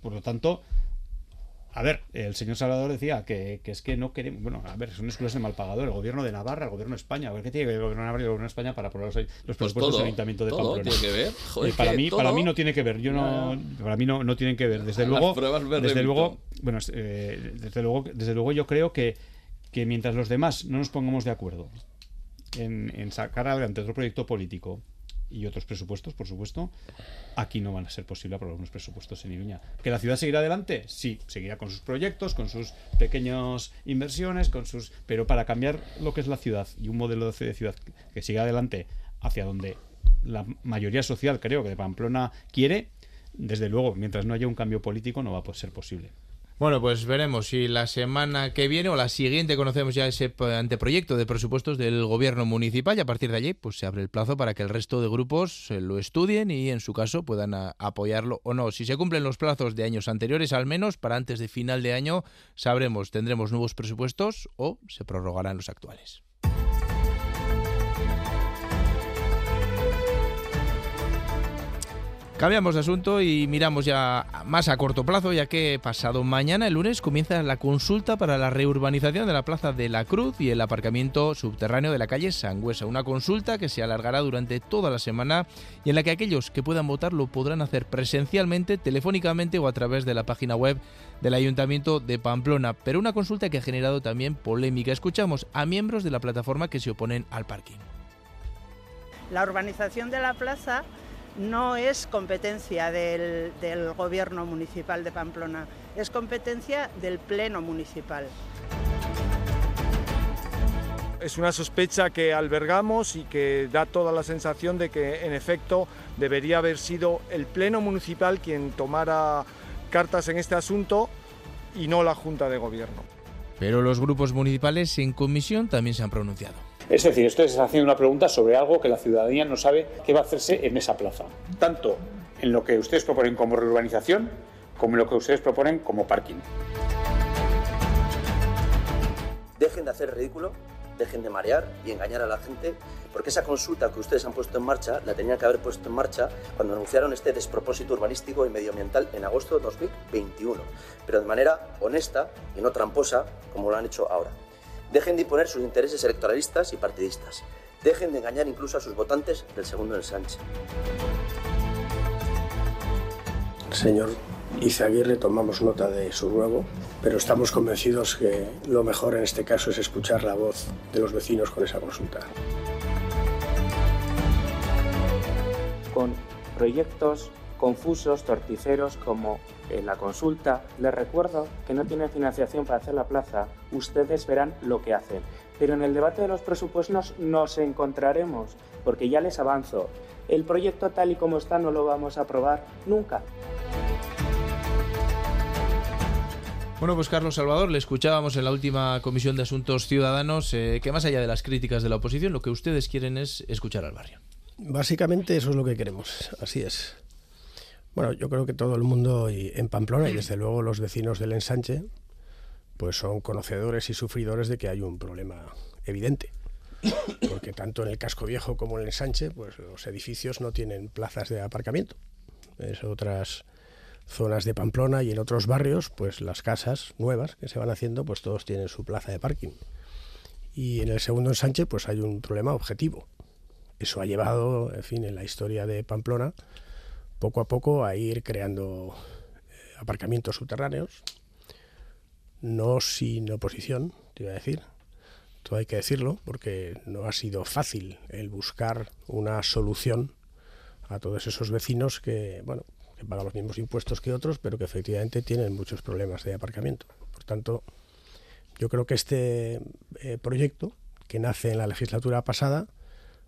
Por lo tanto, a ver, el señor Salvador decía que, que, es que no queremos. Bueno, a ver, son excusas de mal pagador. El gobierno de Navarra, el gobierno de España. A ver, ¿qué tiene que ver el gobierno de Navarra y el gobierno de España para aprobar los, los pues presupuestos todo, del Ayuntamiento de todo Pamplona? tiene que ver. Joder, eh, para, que mí, todo... para mí no tiene que ver. Yo no. Para mí no, no tienen que ver. Desde luego. desde luego. Bueno, eh, desde luego, desde luego yo creo que, que mientras los demás no nos pongamos de acuerdo en, en sacar adelante otro proyecto político y otros presupuestos, por supuesto, aquí no van a ser posible aprobar unos presupuestos en Iruña. ¿Que la ciudad seguirá adelante? Sí, seguirá con sus proyectos, con sus pequeñas inversiones, con sus pero para cambiar lo que es la ciudad y un modelo de ciudad que siga adelante hacia donde la mayoría social, creo que de Pamplona quiere, desde luego, mientras no haya un cambio político no va a ser posible. Bueno, pues veremos si la semana que viene o la siguiente conocemos ya ese anteproyecto de presupuestos del gobierno municipal y a partir de allí pues se abre el plazo para que el resto de grupos lo estudien y en su caso puedan apoyarlo o no. Si se cumplen los plazos de años anteriores, al menos para antes de final de año sabremos tendremos nuevos presupuestos o se prorrogarán los actuales. Cambiamos de asunto y miramos ya más a corto plazo, ya que pasado mañana, el lunes, comienza la consulta para la reurbanización de la Plaza de la Cruz y el aparcamiento subterráneo de la calle Sangüesa. Una consulta que se alargará durante toda la semana y en la que aquellos que puedan votar lo podrán hacer presencialmente, telefónicamente o a través de la página web del Ayuntamiento de Pamplona. Pero una consulta que ha generado también polémica. Escuchamos a miembros de la plataforma que se oponen al parking. La urbanización de la plaza no es competencia del, gobierno municipal de Pamplona, es competencia del pleno municipal. Es una sospecha que albergamos y que da toda la sensación de que en efecto debería haber sido el pleno municipal quien tomara cartas en este asunto y no la Junta de Gobierno. Pero los grupos municipales en comisión también se han pronunciado. Es decir, esto es haciendo una pregunta sobre algo que la ciudadanía no sabe qué va a hacerse en esa plaza. Tanto en lo que ustedes proponen como reurbanización como en lo que ustedes proponen como parking. Dejen de hacer ridículo, dejen de marear y engañar a la gente, porque esa consulta que ustedes han puesto en marcha la tenían que haber puesto en marcha cuando anunciaron este despropósito urbanístico y medioambiental en agosto de 2021, pero de manera honesta y no tramposa como lo han hecho ahora. Dejen de imponer sus intereses electoralistas y partidistas. Dejen de engañar incluso a sus votantes del segundo del Sánchez. Señor Izaguirre, tomamos nota de su ruego, pero estamos convencidos que lo mejor en este caso es escuchar la voz de los vecinos con esa consulta. Con proyectos confusos, torticeros como en la consulta. Les recuerdo que no tienen financiación para hacer la plaza. Ustedes verán lo que hacen. Pero en el debate de los presupuestos nos encontraremos, porque ya les avanzo. El proyecto tal y como está no lo vamos a aprobar nunca. Bueno, pues Carlos Salvador, le escuchábamos en la última Comisión de Asuntos Ciudadanos eh, que más allá de las críticas de la oposición, lo que ustedes quieren es escuchar al barrio. Básicamente eso es lo que queremos, así es. Bueno, yo creo que todo el mundo en Pamplona y desde luego los vecinos del ensanche pues son conocedores y sufridores de que hay un problema evidente. Porque tanto en el casco viejo como en el ensanche, pues los edificios no tienen plazas de aparcamiento. En otras zonas de Pamplona y en otros barrios, pues las casas nuevas que se van haciendo, pues todos tienen su plaza de parking. Y en el segundo ensanche, pues hay un problema objetivo. Eso ha llevado, en fin, en la historia de Pamplona, poco a poco a ir creando eh, aparcamientos subterráneos, no sin oposición, te iba a decir. Todo hay que decirlo, porque no ha sido fácil el buscar una solución a todos esos vecinos que, bueno, que pagan los mismos impuestos que otros, pero que efectivamente tienen muchos problemas de aparcamiento. Por tanto, yo creo que este eh, proyecto, que nace en la legislatura pasada,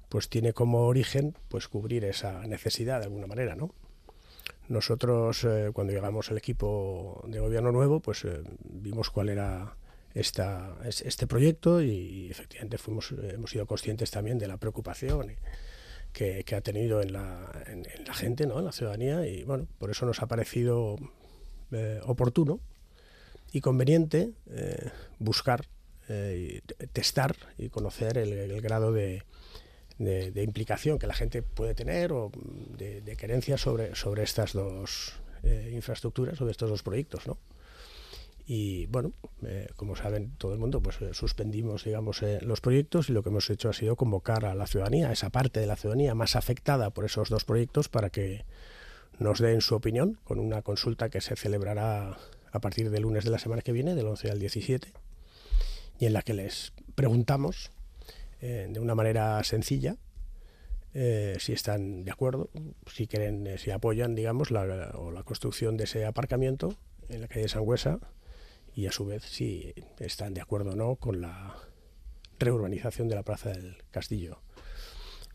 pues tiene como origen pues cubrir esa necesidad de alguna manera, ¿no? Nosotros, eh, cuando llegamos al equipo de gobierno nuevo, pues eh, vimos cuál era esta, este proyecto y, efectivamente fuimos, hemos sido conscientes también de la preocupación que, ha tenido en la, en, la gente, ¿no? en la ciudadanía, y bueno, por eso nos ha parecido eh, oportuno y conveniente buscar, testar y conocer el grado de, de, implicación que la gente puede tener o de, de querencia sobre, sobre estas dos eh, infraestructuras, sobre estos dos proyectos, ¿no? Y bueno, eh, como saben todo el mundo, pues eh, suspendimos, digamos, los proyectos y lo que hemos hecho ha sido convocar a la ciudadanía, a esa parte de la ciudadanía más afectada por esos dos proyectos, para que nos den su opinión con una consulta que se celebrará a partir del lunes de la semana que viene, del 11 al 17, y en la que les preguntamos eh, de una manera sencilla, eh, si están de acuerdo, si quieren, eh, si apoyan, digamos, la, o la construcción de ese aparcamiento en la calle Sangüesa y a su vez si están de acuerdo o no con la reurbanización de la Plaza del Castillo.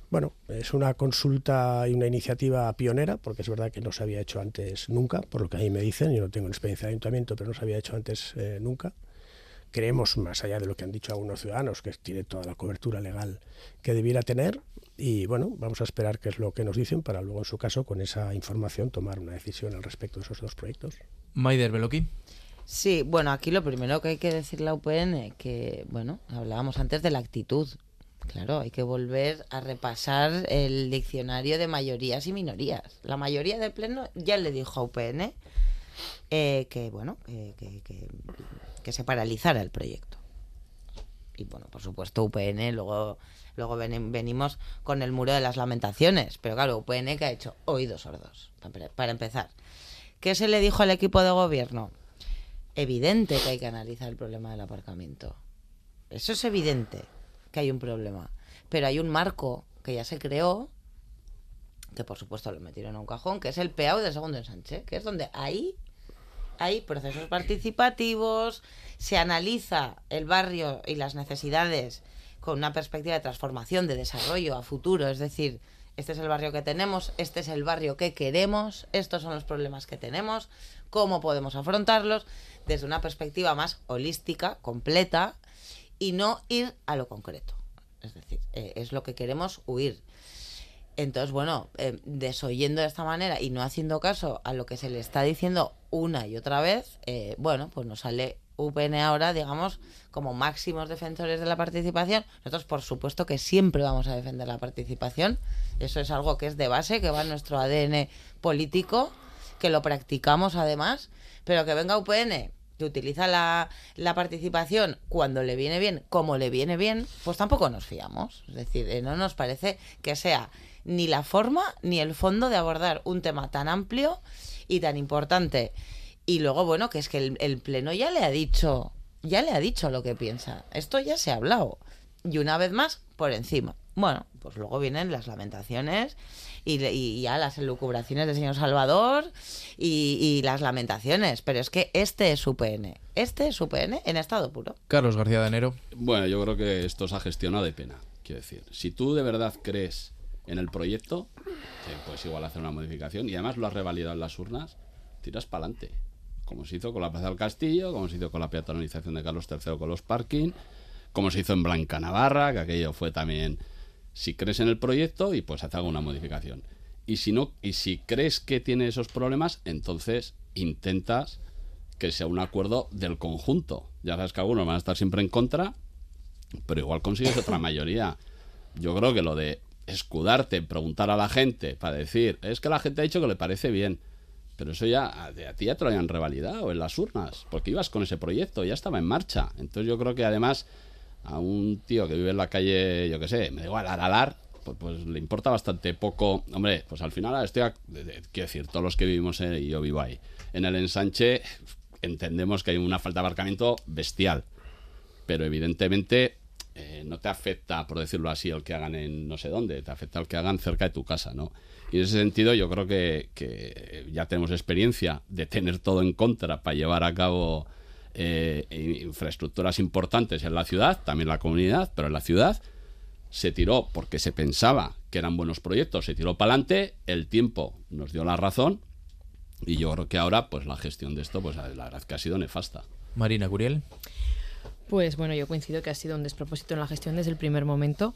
Bueno, es una consulta y una iniciativa pionera, porque es verdad que no se había hecho antes nunca, por lo que a mí me dicen, yo no tengo experiencia de ayuntamiento, pero no se había hecho antes nunca. Creemos, más allá de lo que han dicho algunos ciudadanos, que tiene toda la cobertura legal que debiera tener. Y bueno, vamos a esperar qué es lo que nos dicen para luego, en su caso, con esa información, tomar una decisión al respecto de esos dos proyectos. Maider Beloki. Sí, bueno, aquí lo primero que hay que decir la UPN, que, bueno, hablábamos antes de la actitud. Claro, hay que volver a repasar el diccionario de mayorías y minorías. La mayoría del pleno ya le dijo a UPN eh, que, bueno, que, que, que, se paralizara el proyecto. Y bueno, por supuesto, UPN, luego, luego venimos con el muro de las lamentaciones. Pero claro, UPN que ha hecho oídos sordos, para empezar. ¿Qué se le dijo al equipo de gobierno? Evidente que hay que analizar el problema del aparcamiento. Eso es evidente que hay un problema. Pero hay un marco que ya se creó, que por supuesto lo metieron en un cajón, que es el PEAU del segundo ensanche, que es donde ahí hay procesos participativos, se analiza el barrio y las necesidades con una perspectiva de transformación, de desarrollo a futuro, es decir, este es el barrio que tenemos, este es el barrio que queremos, estos son los problemas que tenemos, cómo podemos afrontarlos desde una perspectiva más holística, completa, y no ir a lo concreto. Es decir, eh, es lo que queremos huir. Entonces, bueno, eh, desoyendo de esta manera y no haciendo caso a lo que se le está diciendo una y otra vez, eh, bueno, pues nos sale UPN ahora, digamos, como máximos defensores de la participación. Nosotros, por supuesto, que siempre vamos a defender la participación. Eso es algo que es de base, que va en nuestro ADN político, que lo practicamos además, pero que venga UPN que utiliza la, la, participación cuando le viene bien, como le viene bien, pues tampoco nos fiamos. Es decir, eh, no nos parece que sea ni la forma ni el fondo de abordar un tema tan amplio y tan importante. Y luego, bueno, que es que el, el Pleno ya le ha dicho, ya le ha dicho lo que piensa. Esto ya se ha hablado. Y una vez más, por encima. Bueno, pues luego vienen las lamentaciones y, ya las elucubraciones del señor Salvador y, las lamentaciones. Pero es que este es su PN. Este es su PN en estado puro. Carlos García de Enero. Bueno, yo creo que esto se ha gestionado de pena. Quiero decir, si tú de verdad crees en el proyecto, pues igual hacer una modificación y además lo has revalidado en las urnas, tiras para adelante. Como se hizo con la Plaza del Castillo, como se hizo con la peatonalización de Carlos III con los parking, como se hizo en Blanca Navarra, que aquello fue también si crees en el proyecto y pues hace alguna modificación. Y si no, y si crees que tiene esos problemas, entonces intentas que sea un acuerdo del conjunto. Ya sabes que algunos van a estar siempre en contra, pero igual consigues otra mayoría. Yo creo que lo de escudarte, preguntar a la gente para decir, es que la gente ha dicho que le parece bien, pero eso ya a, a ti ya te lo habían revalidado en las urnas, porque ibas con ese proyecto, ya estaba en marcha. Entonces yo creo que además a un tío que vive en la calle, yo qué sé, me da igual, Aralar, pues, pues, le importa bastante poco. Hombre, pues al final estoy, quiero decir, todos los que vivimos, y yo vivo ahí, en el ensanche entendemos que hay una falta de aparcamiento bestial, pero evidentemente eh, no te afecta, por decirlo así, el que hagan en no sé dónde, te afecta el que hagan cerca de tu casa, ¿no? Y en ese sentido yo creo que, que ya tenemos experiencia de tener todo en contra para llevar a cabo eh, infraestructuras importantes en la ciudad, también la comunidad, pero en la ciudad se tiró porque se pensaba que eran buenos proyectos, se tiró para adelante, el tiempo nos dio la razón y yo creo que ahora pues la gestión de esto pues la verdad que ha sido nefasta. Marina Curiel. Pues bueno, yo coincido que ha sido un despropósito en la gestión desde el primer momento.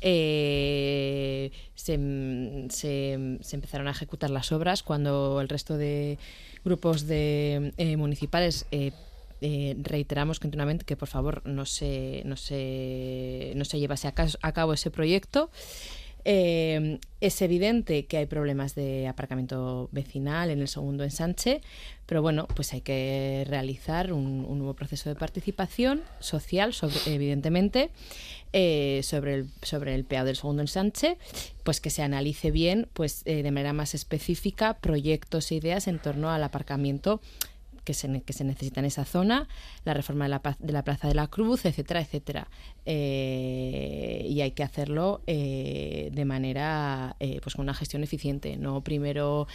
Eh, se, empezaron a ejecutar las obras cuando el resto de grupos de eh, municipales eh, reiteramos continuamente que por favor no se, no se, no se llevase a, cabo ese proyecto. Eh, es evidente que hay problemas de aparcamiento vecinal en el segundo ensanche, pero bueno, pues hay que realizar un, nuevo proceso de participación social, evidentemente, eh, sobre, el, sobre el del segundo ensanche, pues que se analice bien, pues de manera más específica, proyectos e ideas en torno al aparcamiento que se, que se necesita en esa zona, la reforma de la, de la Plaza de la Cruz, etcétera, etcétera. Eh, y hay que hacerlo eh, de manera, eh, pues con una gestión eficiente, no primero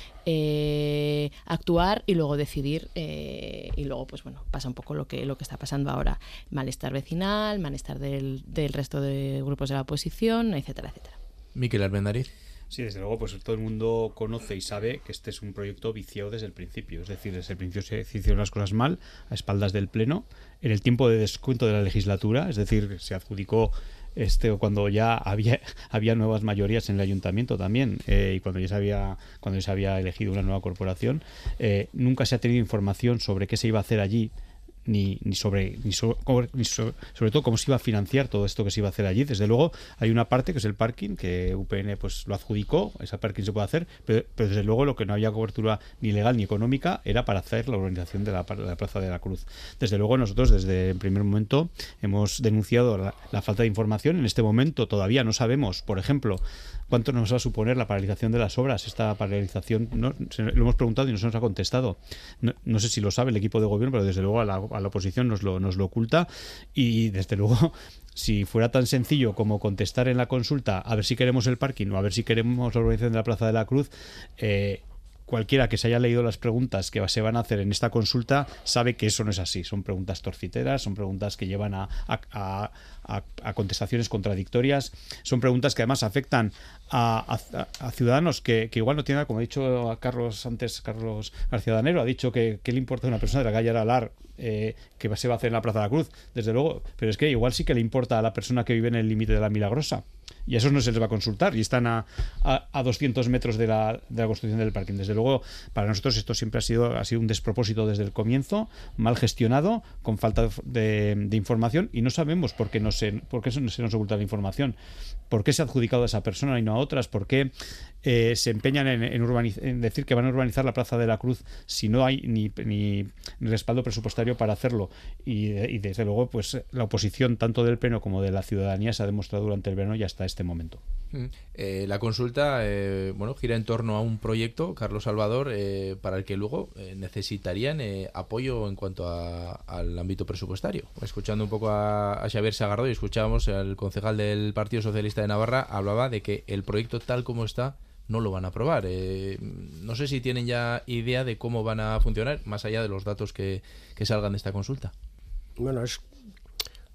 actuar y luego decidir y luego, pues bueno, pasa un poco lo que, lo que está pasando ahora, malestar vecinal, malestar del, del resto de grupos de la oposición, etcétera, etcétera. Miquel Albendariz. Sí, desde luego, pues todo el mundo conoce y sabe que este es un proyecto viciado desde el principio. Es decir, desde el principio se hicieron las cosas mal, a espaldas del Pleno, en el tiempo de descuento de la legislatura, es decir, se adjudicó este cuando ya había había nuevas mayorías en el ayuntamiento también eh, y cuando ya se había cuando ya se había elegido una nueva corporación eh, nunca se ha tenido información sobre qué se iba a hacer allí ni, ni, sobre, ni, ni sobre todo cómo se iba a financiar todo esto que se iba a hacer allí. Desde luego hay una parte que es el parking, que UPN pues lo adjudicó, esa parking se puede hacer, pero, desde luego lo que no había cobertura ni legal ni económica era para hacer la organización de la, Plaza de la Cruz. Desde luego nosotros desde el primer momento hemos denunciado la, falta de información. En este momento todavía no sabemos, por ejemplo, cuánto nos va a suponer la paralización de las obras. Esta paralización no, se, lo hemos preguntado y no se nos ha contestado. No, sé si lo sabe el equipo de gobierno, pero desde luego a la, la oposición nos lo, nos lo oculta. Y desde luego si fuera tan sencillo como contestar en la consulta a ver si queremos el parking o a ver si queremos la organización de la Plaza de la Cruz, eh, cualquiera que se haya leído las preguntas que se van a hacer en esta consulta sabe que eso no es así. Son preguntas torciteras, son preguntas que llevan a, a, a, contestaciones contradictorias, son preguntas que además afectan a, ciudadanos que, que, igual no tienen, como ha dicho Carlos antes, Carlos García Danero, ha dicho que, que le importa a una persona de la calle Aralar eh, que se va a hacer en la Plaza de la Cruz, desde luego, pero es que igual sí que le importa a la persona que vive en el límite de la Milagrosa y a esos no se les va a consultar y están a, a, a 200 metros de la, de la, construcción del parking. Desde luego, para nosotros esto siempre ha sido, ha sido un despropósito desde el comienzo, mal gestionado, con falta de, de información y no sabemos por qué, no se, por qué se nos oculta la información, por qué se ha adjudicado a esa persona y no a otras, por qué eh, se empeñan en, en, en, decir que van a urbanizar la Plaza de la Cruz si no hay ni, ni, respaldo presupuestario para hacerlo. Y, y, desde luego, pues la oposición tanto del Pleno como de la ciudadanía se ha demostrado durante el verano y hasta este momento. Eh, la consulta eh, bueno gira en torno a un proyecto, Carlos Salvador, eh, para el que luego eh, necesitarían eh, apoyo en cuanto a, al ámbito presupuestario. Escuchando un poco a, a Xavier Sagardo y escuchábamos al concejal del Partido Socialista de Navarra, hablaba de que el proyecto tal como está no lo van a aprobar. Eh, no sé si tienen ya idea de cómo van a funcionar, más allá de los datos que, que salgan de esta consulta. Bueno, es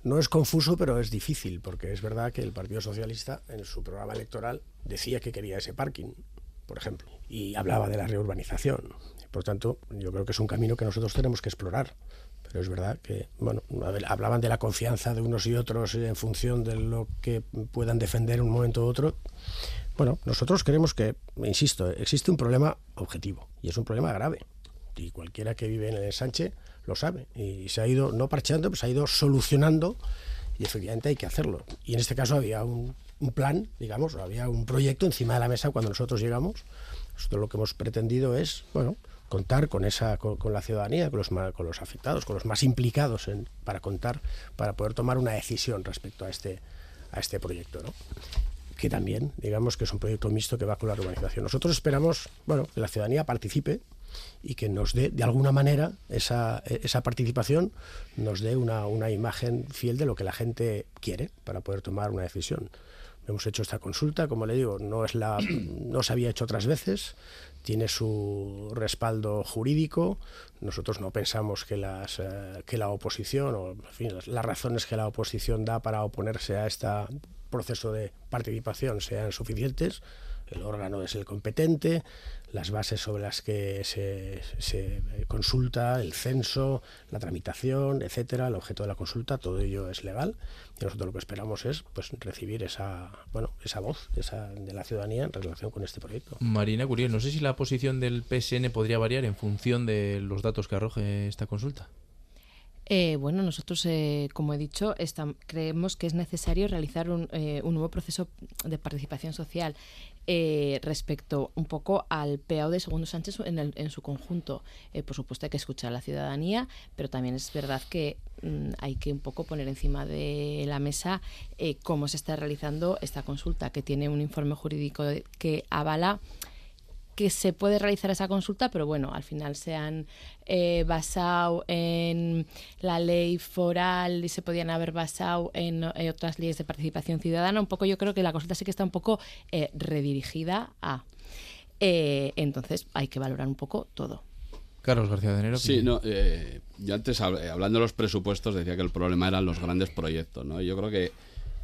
no es confuso, pero es difícil, porque es verdad que el Partido Socialista en su programa electoral decía que quería ese parking, por ejemplo, y hablaba de la reurbanización. Por tanto, yo creo que es un camino que nosotros tenemos que explorar. Pero es verdad que, bueno, hablaban de la confianza de unos y otros en función de lo que puedan defender en un momento u otro. Bueno, nosotros creemos que, insisto, existe un problema objetivo y es un problema grave. Y cualquiera que vive en el ensanche lo sabe. Y se ha ido, no parcheando, pues se ha ido solucionando y efectivamente hay que hacerlo. Y en este caso había un, un plan, digamos, había un proyecto encima de la mesa cuando nosotros llegamos. Nosotros lo que hemos pretendido es, bueno, contar con esa con, con la ciudadanía, con los, con los afectados, con los más implicados en, para contar, para poder tomar una decisión respecto a este, a este proyecto. ¿no? que también, digamos que es un proyecto mixto que va con la urbanización. Nosotros esperamos, bueno, que la ciudadanía participe y que nos dé, de alguna manera, esa, esa participación nos dé una, una imagen fiel de lo que la gente quiere para poder tomar una decisión. Hemos hecho esta consulta, como le digo, no, es la, no se había hecho otras veces, tiene su respaldo jurídico. Nosotros no pensamos que, las, eh, que la oposición, o en fin, las, las razones que la oposición da para oponerse a este proceso de participación sean suficientes. El órgano es el competente, las bases sobre las que se, se, consulta, el censo, la tramitación, etcétera, el objeto de la consulta, todo ello es legal y nosotros lo que esperamos es pues recibir esa bueno esa voz esa, de la ciudadanía en relación con este proyecto. Marina Curiel, no sé si la posición del PSN podría variar en función de los datos que arroje esta consulta. Eh, bueno, nosotros, eh, como he dicho, está, creemos que es necesario realizar un, eh, un, nuevo proceso de participación social eh, respecto un poco al PAO de Segundo Sánchez en, el, en su conjunto. Eh, por supuesto hay que escuchar a la ciudadanía, pero también es verdad que mm, hay que un poco poner encima de la mesa eh, cómo se está realizando esta consulta, que tiene un informe jurídico que avala que se puede realizar esa consulta, pero bueno, al final se han eh, basado en la ley foral y se podían haber basado en, en, otras leyes de participación ciudadana. Un poco yo creo que la consulta sí que está un poco eh, redirigida a. Eh, entonces hay que valorar un poco todo. Carlos García de Enero. Sí, no, eh, yo antes hablando de los presupuestos decía que el problema eran los grandes proyectos, ¿no? Yo creo que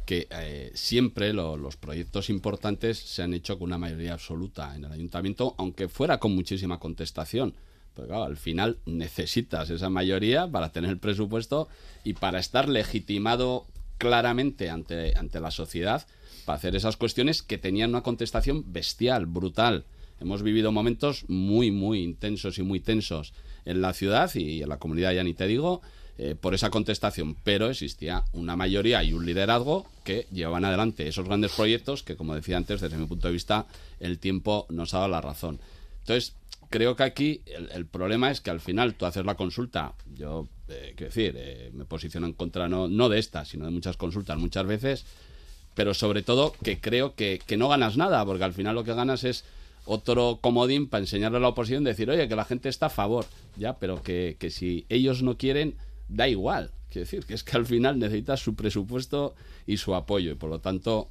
que eh, siempre los proyectos importantes se han hecho con una mayoría absoluta en el ayuntamiento, aunque fuera con muchísima contestación. Pero al final necesitas esa mayoría para tener el presupuesto y para estar legitimado claramente ante, ante la sociedad para hacer esas cuestiones que tenían una contestación bestial, brutal. Hemos vivido momentos muy, muy intensos y muy tensos en la ciudad y en la comunidad, ya ni te digo, eh, por esa contestación, pero existía una mayoría y un liderazgo que llevaban adelante esos grandes proyectos que, como decía antes, desde mi punto de vista, el tiempo nos ha dado la razón. Entonces, creo que aquí el, problema es que al final tú haces la consulta, yo, eh, quiero decir, eh, me posiciono en contra no, no de esta, sino de muchas consultas muchas veces, pero sobre todo que creo que, que no ganas nada, porque al final lo que ganas es otro comodín para enseñarle a la oposición, decir, oye, que la gente está a favor, ya, pero que, que si ellos no quieren da igual. Quiero decir, que es que al final necesitas su presupuesto y su apoyo. Y por lo tanto,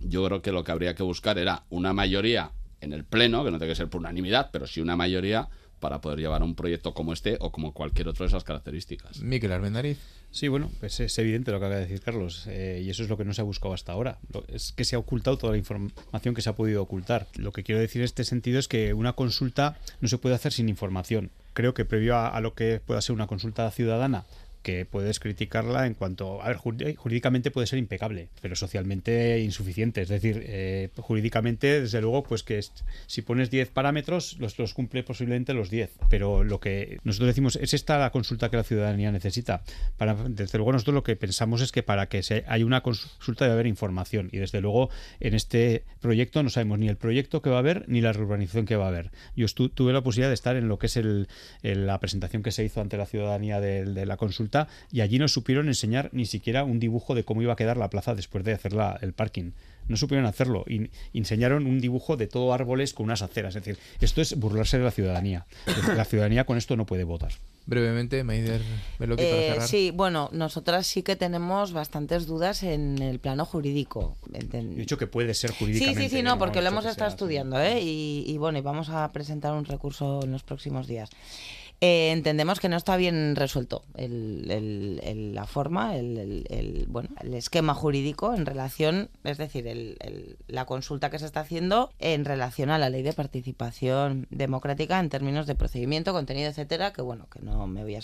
yo creo que lo que habría que buscar era una mayoría en el Pleno, que no tiene que ser por unanimidad, pero sí una mayoría para poder llevar un proyecto como este o como cualquier otro de esas características. Miquel Armendariz. Sí, bueno, pues es evidente lo que acaba de decir Carlos, eh, y eso es lo que no se ha buscado hasta ahora. es que se ha ocultado toda la información que se ha podido ocultar. Lo que quiero decir en este sentido es que una consulta no se puede hacer sin información creo que previo a, lo que pueda ser una consulta ciudadana, que puedes criticarla en cuanto, a ver, jurídicamente puede ser impecable, pero socialmente insuficiente. Es decir, eh, jurídicamente, desde luego, pues que si pones 10 parámetros, los, cumple posiblemente los 10. Pero lo que nosotros decimos, ¿es esta la consulta que la ciudadanía necesita? Para, desde luego, nosotros lo que pensamos es que para que se, haya una consulta debe haber información. Y desde luego, en este proyecto no sabemos ni el proyecto que va a haber, ni la reurbanización que va a haber. Yo tuve la posibilidad de estar en lo que es el, la presentación que se hizo ante la ciudadanía de la consulta y allí no supieron enseñar ni siquiera un dibujo de cómo iba a quedar la plaza después de hacer el parking. No supieron hacerlo y enseñaron un dibujo de todo árboles con unas aceras. Es decir, esto es burlarse de la ciudadanía. La ciudadanía con esto no puede votar. Brevemente, Maider, lo que eh, Sí, bueno, nosotras sí que tenemos bastantes dudas en el plano jurídico. He dicho que puede ser jurídicamente. Sí, sí, sí, no, porque lo hemos estado estudiando, ¿eh? Y, y bueno, y vamos a presentar un recurso en los próximos días. Eh, entendemos que no está bien resuelto la forma, el, bueno, el esquema jurídico en relación, es decir, la consulta que se está haciendo en relación a la ley de participación democrática en términos de procedimiento, contenido, etcétera, que bueno, que no me voy a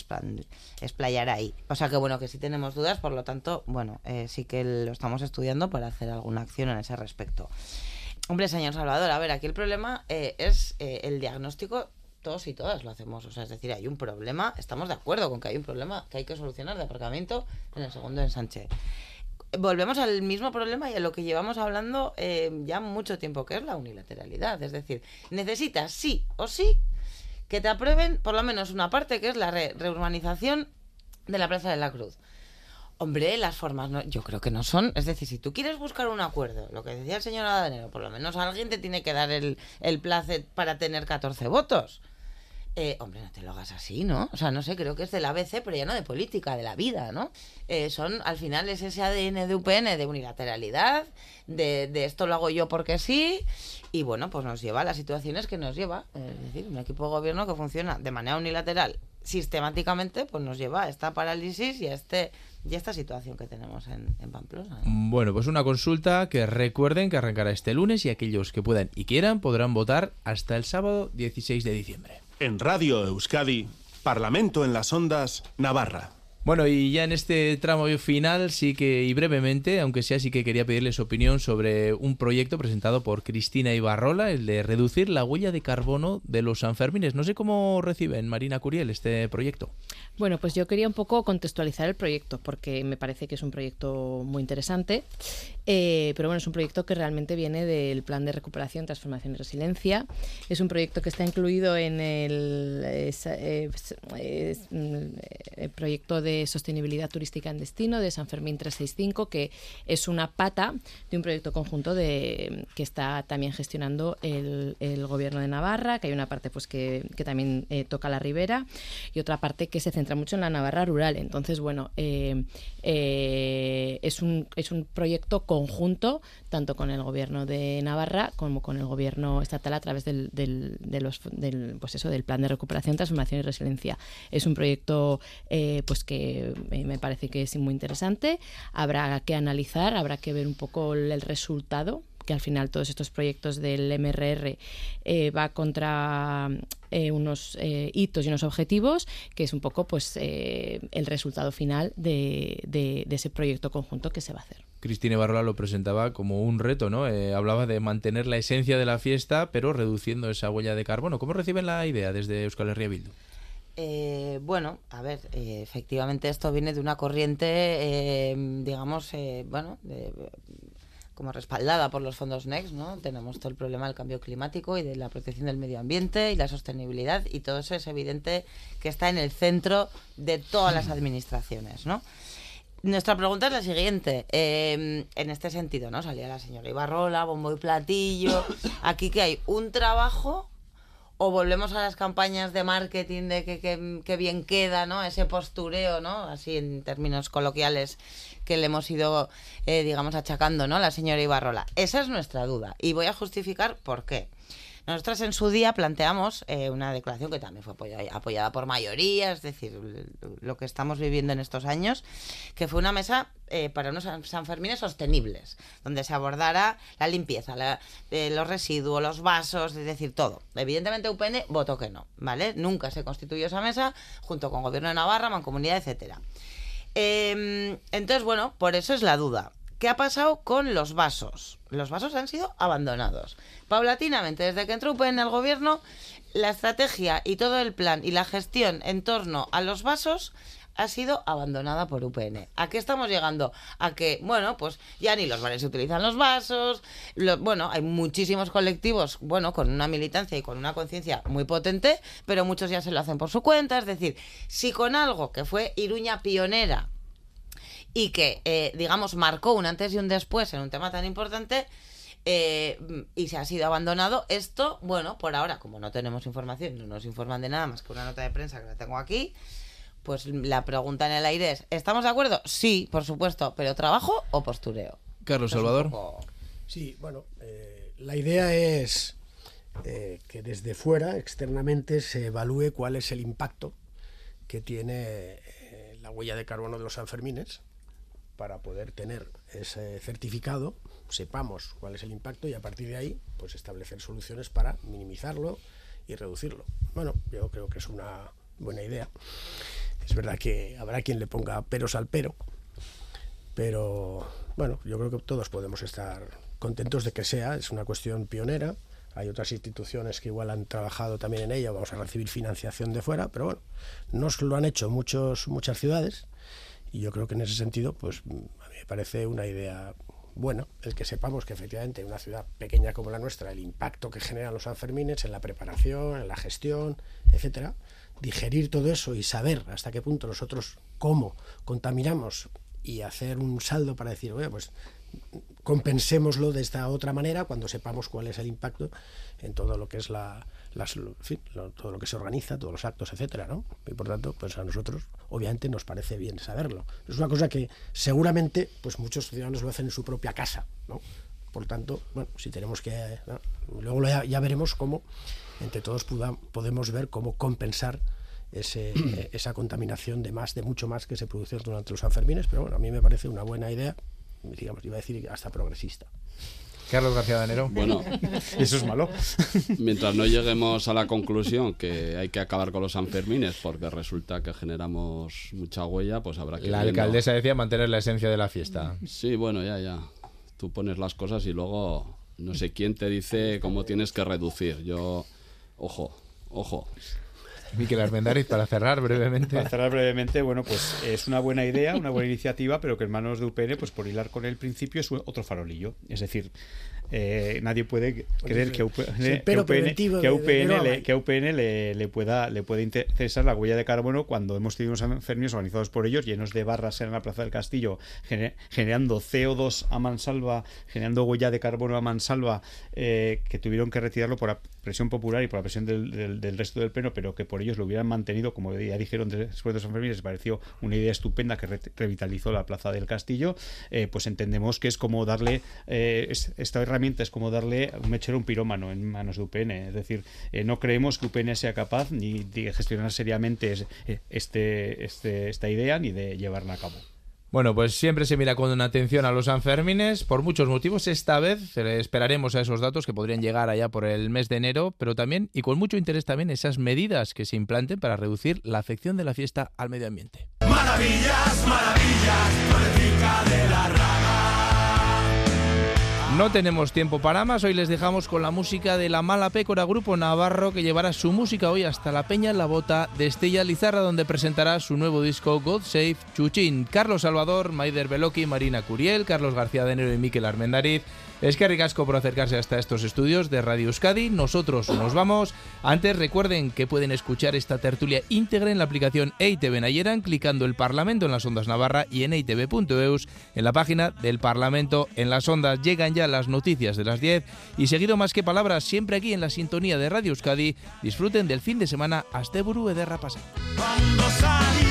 explayar ahí. O sea que bueno, que sí tenemos dudas, por lo tanto, bueno, eh, sí que lo estamos estudiando para hacer alguna acción en ese respecto. Hombre, señor Salvador, a ver, aquí el problema eh, es el diagnóstico todos y todas lo hacemos. O sea, es decir, hay un problema, estamos de acuerdo con que hay un problema que hay que solucionar de aparcamiento en el segundo ensanche. Volvemos al mismo problema y a lo que llevamos hablando eh, ya mucho tiempo, que es la unilateralidad. Es decir, necesitas sí o sí que te aprueben por lo menos una parte, que es la reurbanización de la Plaza de la Cruz. Hombre, las formas no, yo creo que no son. Es decir, si tú quieres buscar un acuerdo, lo que decía el señor Adanero, por lo menos alguien te tiene que dar el, el placer para tener 14 votos. Eh, hombre, no te lo hagas así, ¿no? O sea, no sé, creo que es del ABC, pero ya no de política, de la vida, ¿no? Eh, son, al final, es ese ADN de UPN de unilateralidad, de, de, esto lo hago yo porque sí, y bueno, pues nos lleva a las situaciones que nos lleva. Es decir, un equipo de gobierno que funciona de manera unilateral sistemáticamente, pues nos lleva a esta parálisis y a este y esta situación que tenemos en, en Pamplona. Bueno, pues una consulta que recuerden que arrancará este lunes y aquellos que puedan y quieran podrán votar hasta el sábado 16 de diciembre. En Radio Euskadi, Parlamento en las Ondas, Navarra. Bueno, y ya en este tramo final, sí que, y brevemente, aunque sea, sí que quería pedirles su opinión sobre un proyecto presentado por Cristina Ibarrola, el de reducir la huella de carbono de los Sanfermines. No sé cómo reciben, Marina Curiel, este proyecto. Bueno, pues yo quería un poco contextualizar el proyecto, porque me parece que es un proyecto muy interesante, eh, pero bueno, es un proyecto que realmente viene del Plan de Recuperación, Transformación y Resiliencia. Es un proyecto que está incluido en el, el proyecto de Sostenibilidad Turística en Destino de San Fermín 365, que es una pata de un proyecto conjunto de, que está también gestionando el, Gobierno de Navarra, que hay una parte pues que, también eh, toca la ribera y otra parte que se centra mucho en la Navarra rural. Entonces, bueno, eh, eh, es, un, es un proyecto conjunto tanto con el Gobierno de Navarra como con el Gobierno estatal a través del, del, de los, del, pues eso, del Plan de Recuperación, Transformación y Resiliencia. Es un proyecto eh, pues que me parece que es muy interesante. Habrá que analizar, habrá que ver un poco el resultado que al final todos estos proyectos del MRR eh, va contra eh, unos eh, hitos y unos objetivos, que es un poco pues el resultado final de, de, ese proyecto conjunto que se va a hacer. Cristina Barrola lo presentaba como un reto, ¿no? hablaba de mantener la esencia de la fiesta, pero reduciendo esa huella de carbono. ¿Cómo reciben la idea desde Euskal Herria Bildu? bueno, a ver, efectivamente esto viene de una corriente, digamos, bueno, de, como respaldada por los fondos NEXT, ¿no? Tenemos todo el problema del cambio climático y de la protección del medio ambiente y la sostenibilidad y todo eso es evidente que está en el centro de todas las administraciones, ¿no? Nuestra pregunta es la siguiente, em, en este sentido, ¿no? Salía la señora Ibarrola, bombo y platillo, aquí que hay un trabajo o volvemos a las campañas de marketing de que, que, bien queda, ¿no? Ese postureo, ¿no? Así en términos coloquiales que le hemos ido, eh, digamos, achacando, ¿no? La señora Ibarrola. Esa es nuestra duda y voy a justificar por qué. Nosotras en su día planteamos eh, una declaración que también fue apoyada, por mayoría, es decir, lo que estamos viviendo en estos años, que fue una mesa eh, para unos Sanfermines sostenibles, donde se abordara la limpieza, los residuos, los vasos, es decir, todo. Evidentemente UPN votó que no, ¿vale? Nunca se constituyó esa mesa junto con Gobierno de Navarra, Mancomunidad, etcétera. Em, entonces, bueno, por eso es la duda. ¿Qué ha pasado con los vasos? Los vasos han sido abandonados. Paulatinamente, desde que entró UPN al gobierno, la estrategia y todo el plan y la gestión en torno a los vasos ha sido abandonada por UPN. ¿A qué estamos llegando? A que, bueno, pues ya ni los bares utilizan los vasos. bueno, hay muchísimos colectivos, bueno, con una militancia y con una conciencia muy potente, pero muchos ya se lo hacen por su cuenta. Es decir, si con algo que fue Iruña pionera y que, eh, digamos, marcó un antes y un después en un tema tan importante, eh, y se ha sido abandonado. Esto, bueno, por ahora, como no tenemos información, no nos informan de nada más que una nota de prensa que la tengo aquí, pues la pregunta en el aire es, ¿estamos de acuerdo? Sí, por supuesto, pero ¿trabajo o postureo? Carlos Salvador. Sí, bueno, eh, la idea es que desde fuera, externamente, se evalúe cuál es el impacto que tiene la huella de carbono de los Sanfermines para poder tener ese certificado, sepamos cuál es el impacto y a partir de ahí, pues establecer soluciones para minimizarlo y reducirlo. Bueno, yo creo que es una buena idea. Es verdad que habrá quien le ponga peros al pero, pero bueno, yo creo que todos podemos estar contentos de que sea, es una cuestión pionera. Hay otras instituciones que igual han trabajado también en ella, vamos a recibir financiación de fuera, pero bueno, nos lo han hecho muchos, muchas ciudades y yo creo que en ese sentido, pues a mí me parece una idea buena el que sepamos que efectivamente en una ciudad pequeña como la nuestra, el impacto que generan los Sanfermines en la preparación, en la gestión, etcétera, digerir todo eso y saber hasta qué punto nosotros cómo contaminamos y hacer un saldo para decir, oye, pues compensémoslo de esta otra manera cuando sepamos cuál es el impacto en todo lo que es la, todo lo que se organiza, todos los actos, etcétera, ¿no? Y por tanto, pues a nosotros, obviamente, nos parece bien saberlo. Es una cosa que seguramente, pues muchos ciudadanos lo hacen en su propia casa, ¿no? Por tanto, bueno, si tenemos que... Luego ya, veremos cómo, entre todos podemos ver cómo compensar ese, esa contaminación de más, de mucho más que se produce durante los Sanfermines, pero bueno, a mí me parece una buena idea, digamos, iba a decir hasta progresista. Carlos García Danero. Bueno, eso es malo. Mientras no lleguemos a la conclusión que hay que acabar con los Sanfermines porque resulta que generamos mucha huella, pues habrá que... La alcaldesa decía mantener la esencia de la fiesta. Sí, bueno, ya, ya. Tú pones las cosas y luego no sé quién te dice cómo tienes que reducir. Yo, ojo, ojo. Miquel Armendariz, para cerrar brevemente. Para cerrar brevemente, bueno, pues es una buena idea, una buena iniciativa, pero que en manos de UPN, pues por hilar con el principio, es otro farolillo. Es decir, eh, nadie puede creer que, UPN, que UPN, le, le, pueda, le puede interesar la huella de carbono cuando hemos tenido unos enfermos organizados por ellos, llenos de barras en la Plaza del Castillo, generando CO2 a mansalva, generando huella de carbono a mansalva, eh, que tuvieron que retirarlo por presión popular y por la presión del, resto del pleno, pero que por ellos lo hubieran mantenido, como ya dijeron después de los enfermos, les pareció una idea estupenda que revitalizó la Plaza del Castillo, eh, pues entendemos que es como darle esta herramienta es como darle un mechero un pirómano en manos de UPN. Es decir, eh, no creemos que UPN sea capaz ni de gestionar seriamente este, este, esta idea ni de llevarla a cabo. Bueno, pues siempre se mira con atención a los Sanfermines por muchos motivos. Esta vez esperaremos a esos datos que podrían llegar allá por el mes de enero, pero también, y con mucho interés también, esas medidas que se implanten para reducir la afección de la fiesta al medio ambiente. Maravillas, maravillas, de la no tenemos tiempo para más, hoy les dejamos con la música de la Mala Pécora, grupo navarro que llevará su música hoy hasta la Peña la Bota de Estella Lizarra, donde presentará su nuevo disco God Save Chuchín. Carlos Salvador, Maider Beloki, Marina Curiel, Carlos García de Enero y Miquel Armendariz es que ricasco por acercarse hasta estos estudios de Radio Euskadi. Nosotros nos vamos. Antes recuerden que pueden escuchar esta tertulia íntegra en la aplicación EITV Nayeran clicando el Parlamento en las ondas Navarra y en eitv.eus en la página del Parlamento en las ondas. Llegan ya las noticias de las 10 y seguido más que palabras siempre aquí en la sintonía de Radio Euskadi. Disfruten del fin de semana. Asteburu de Rapasa. sonrisa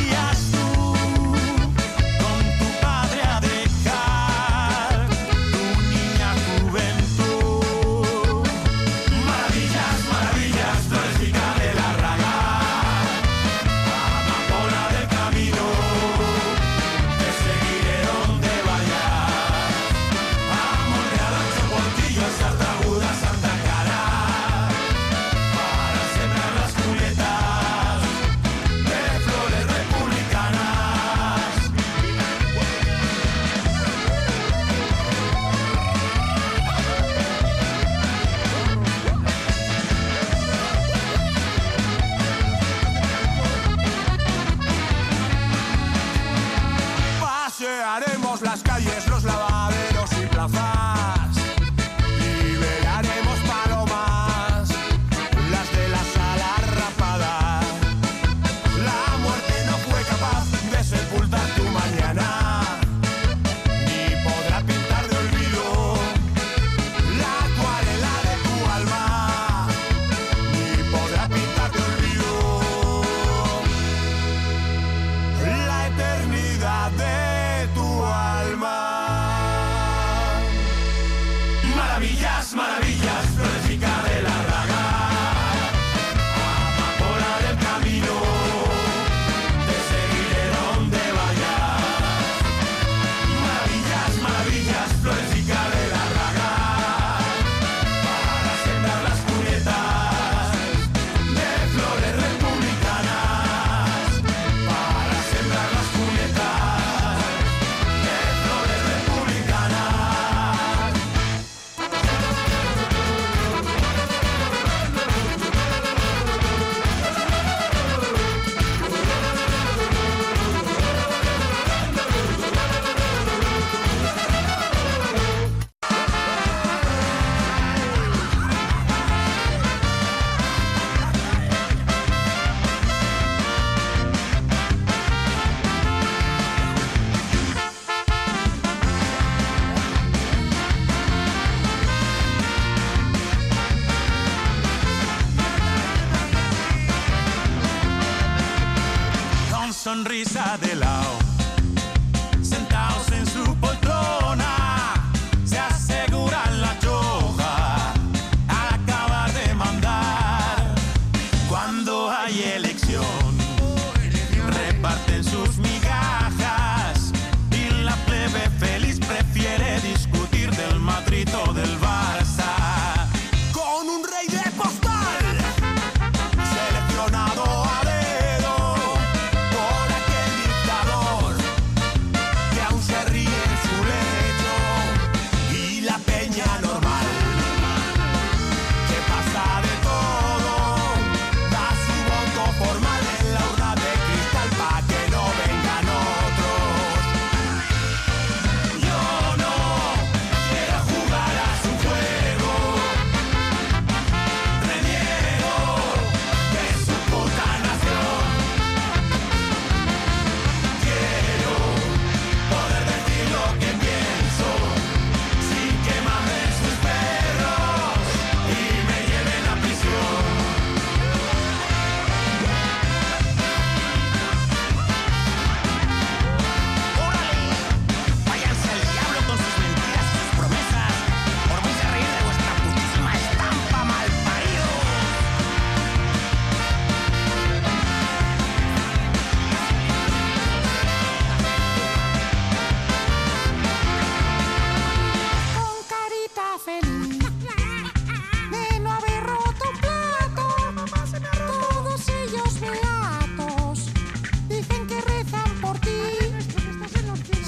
de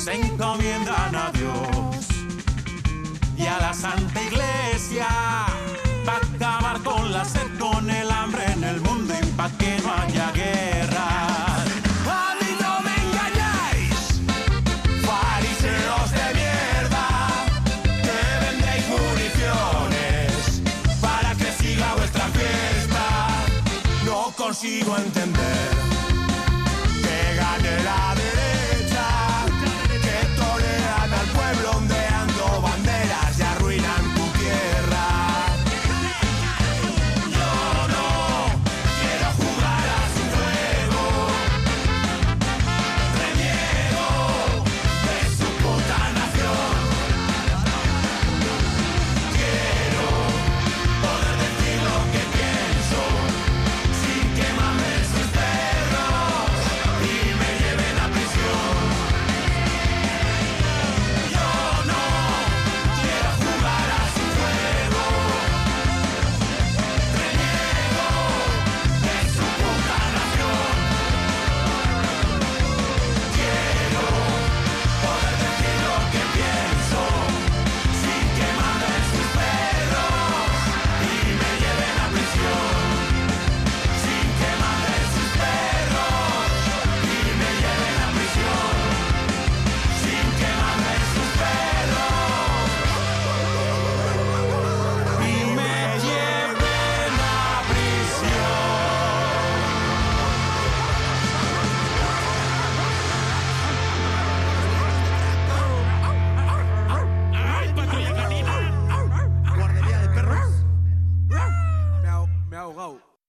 encomiendan a Dios y a la Santa Iglesia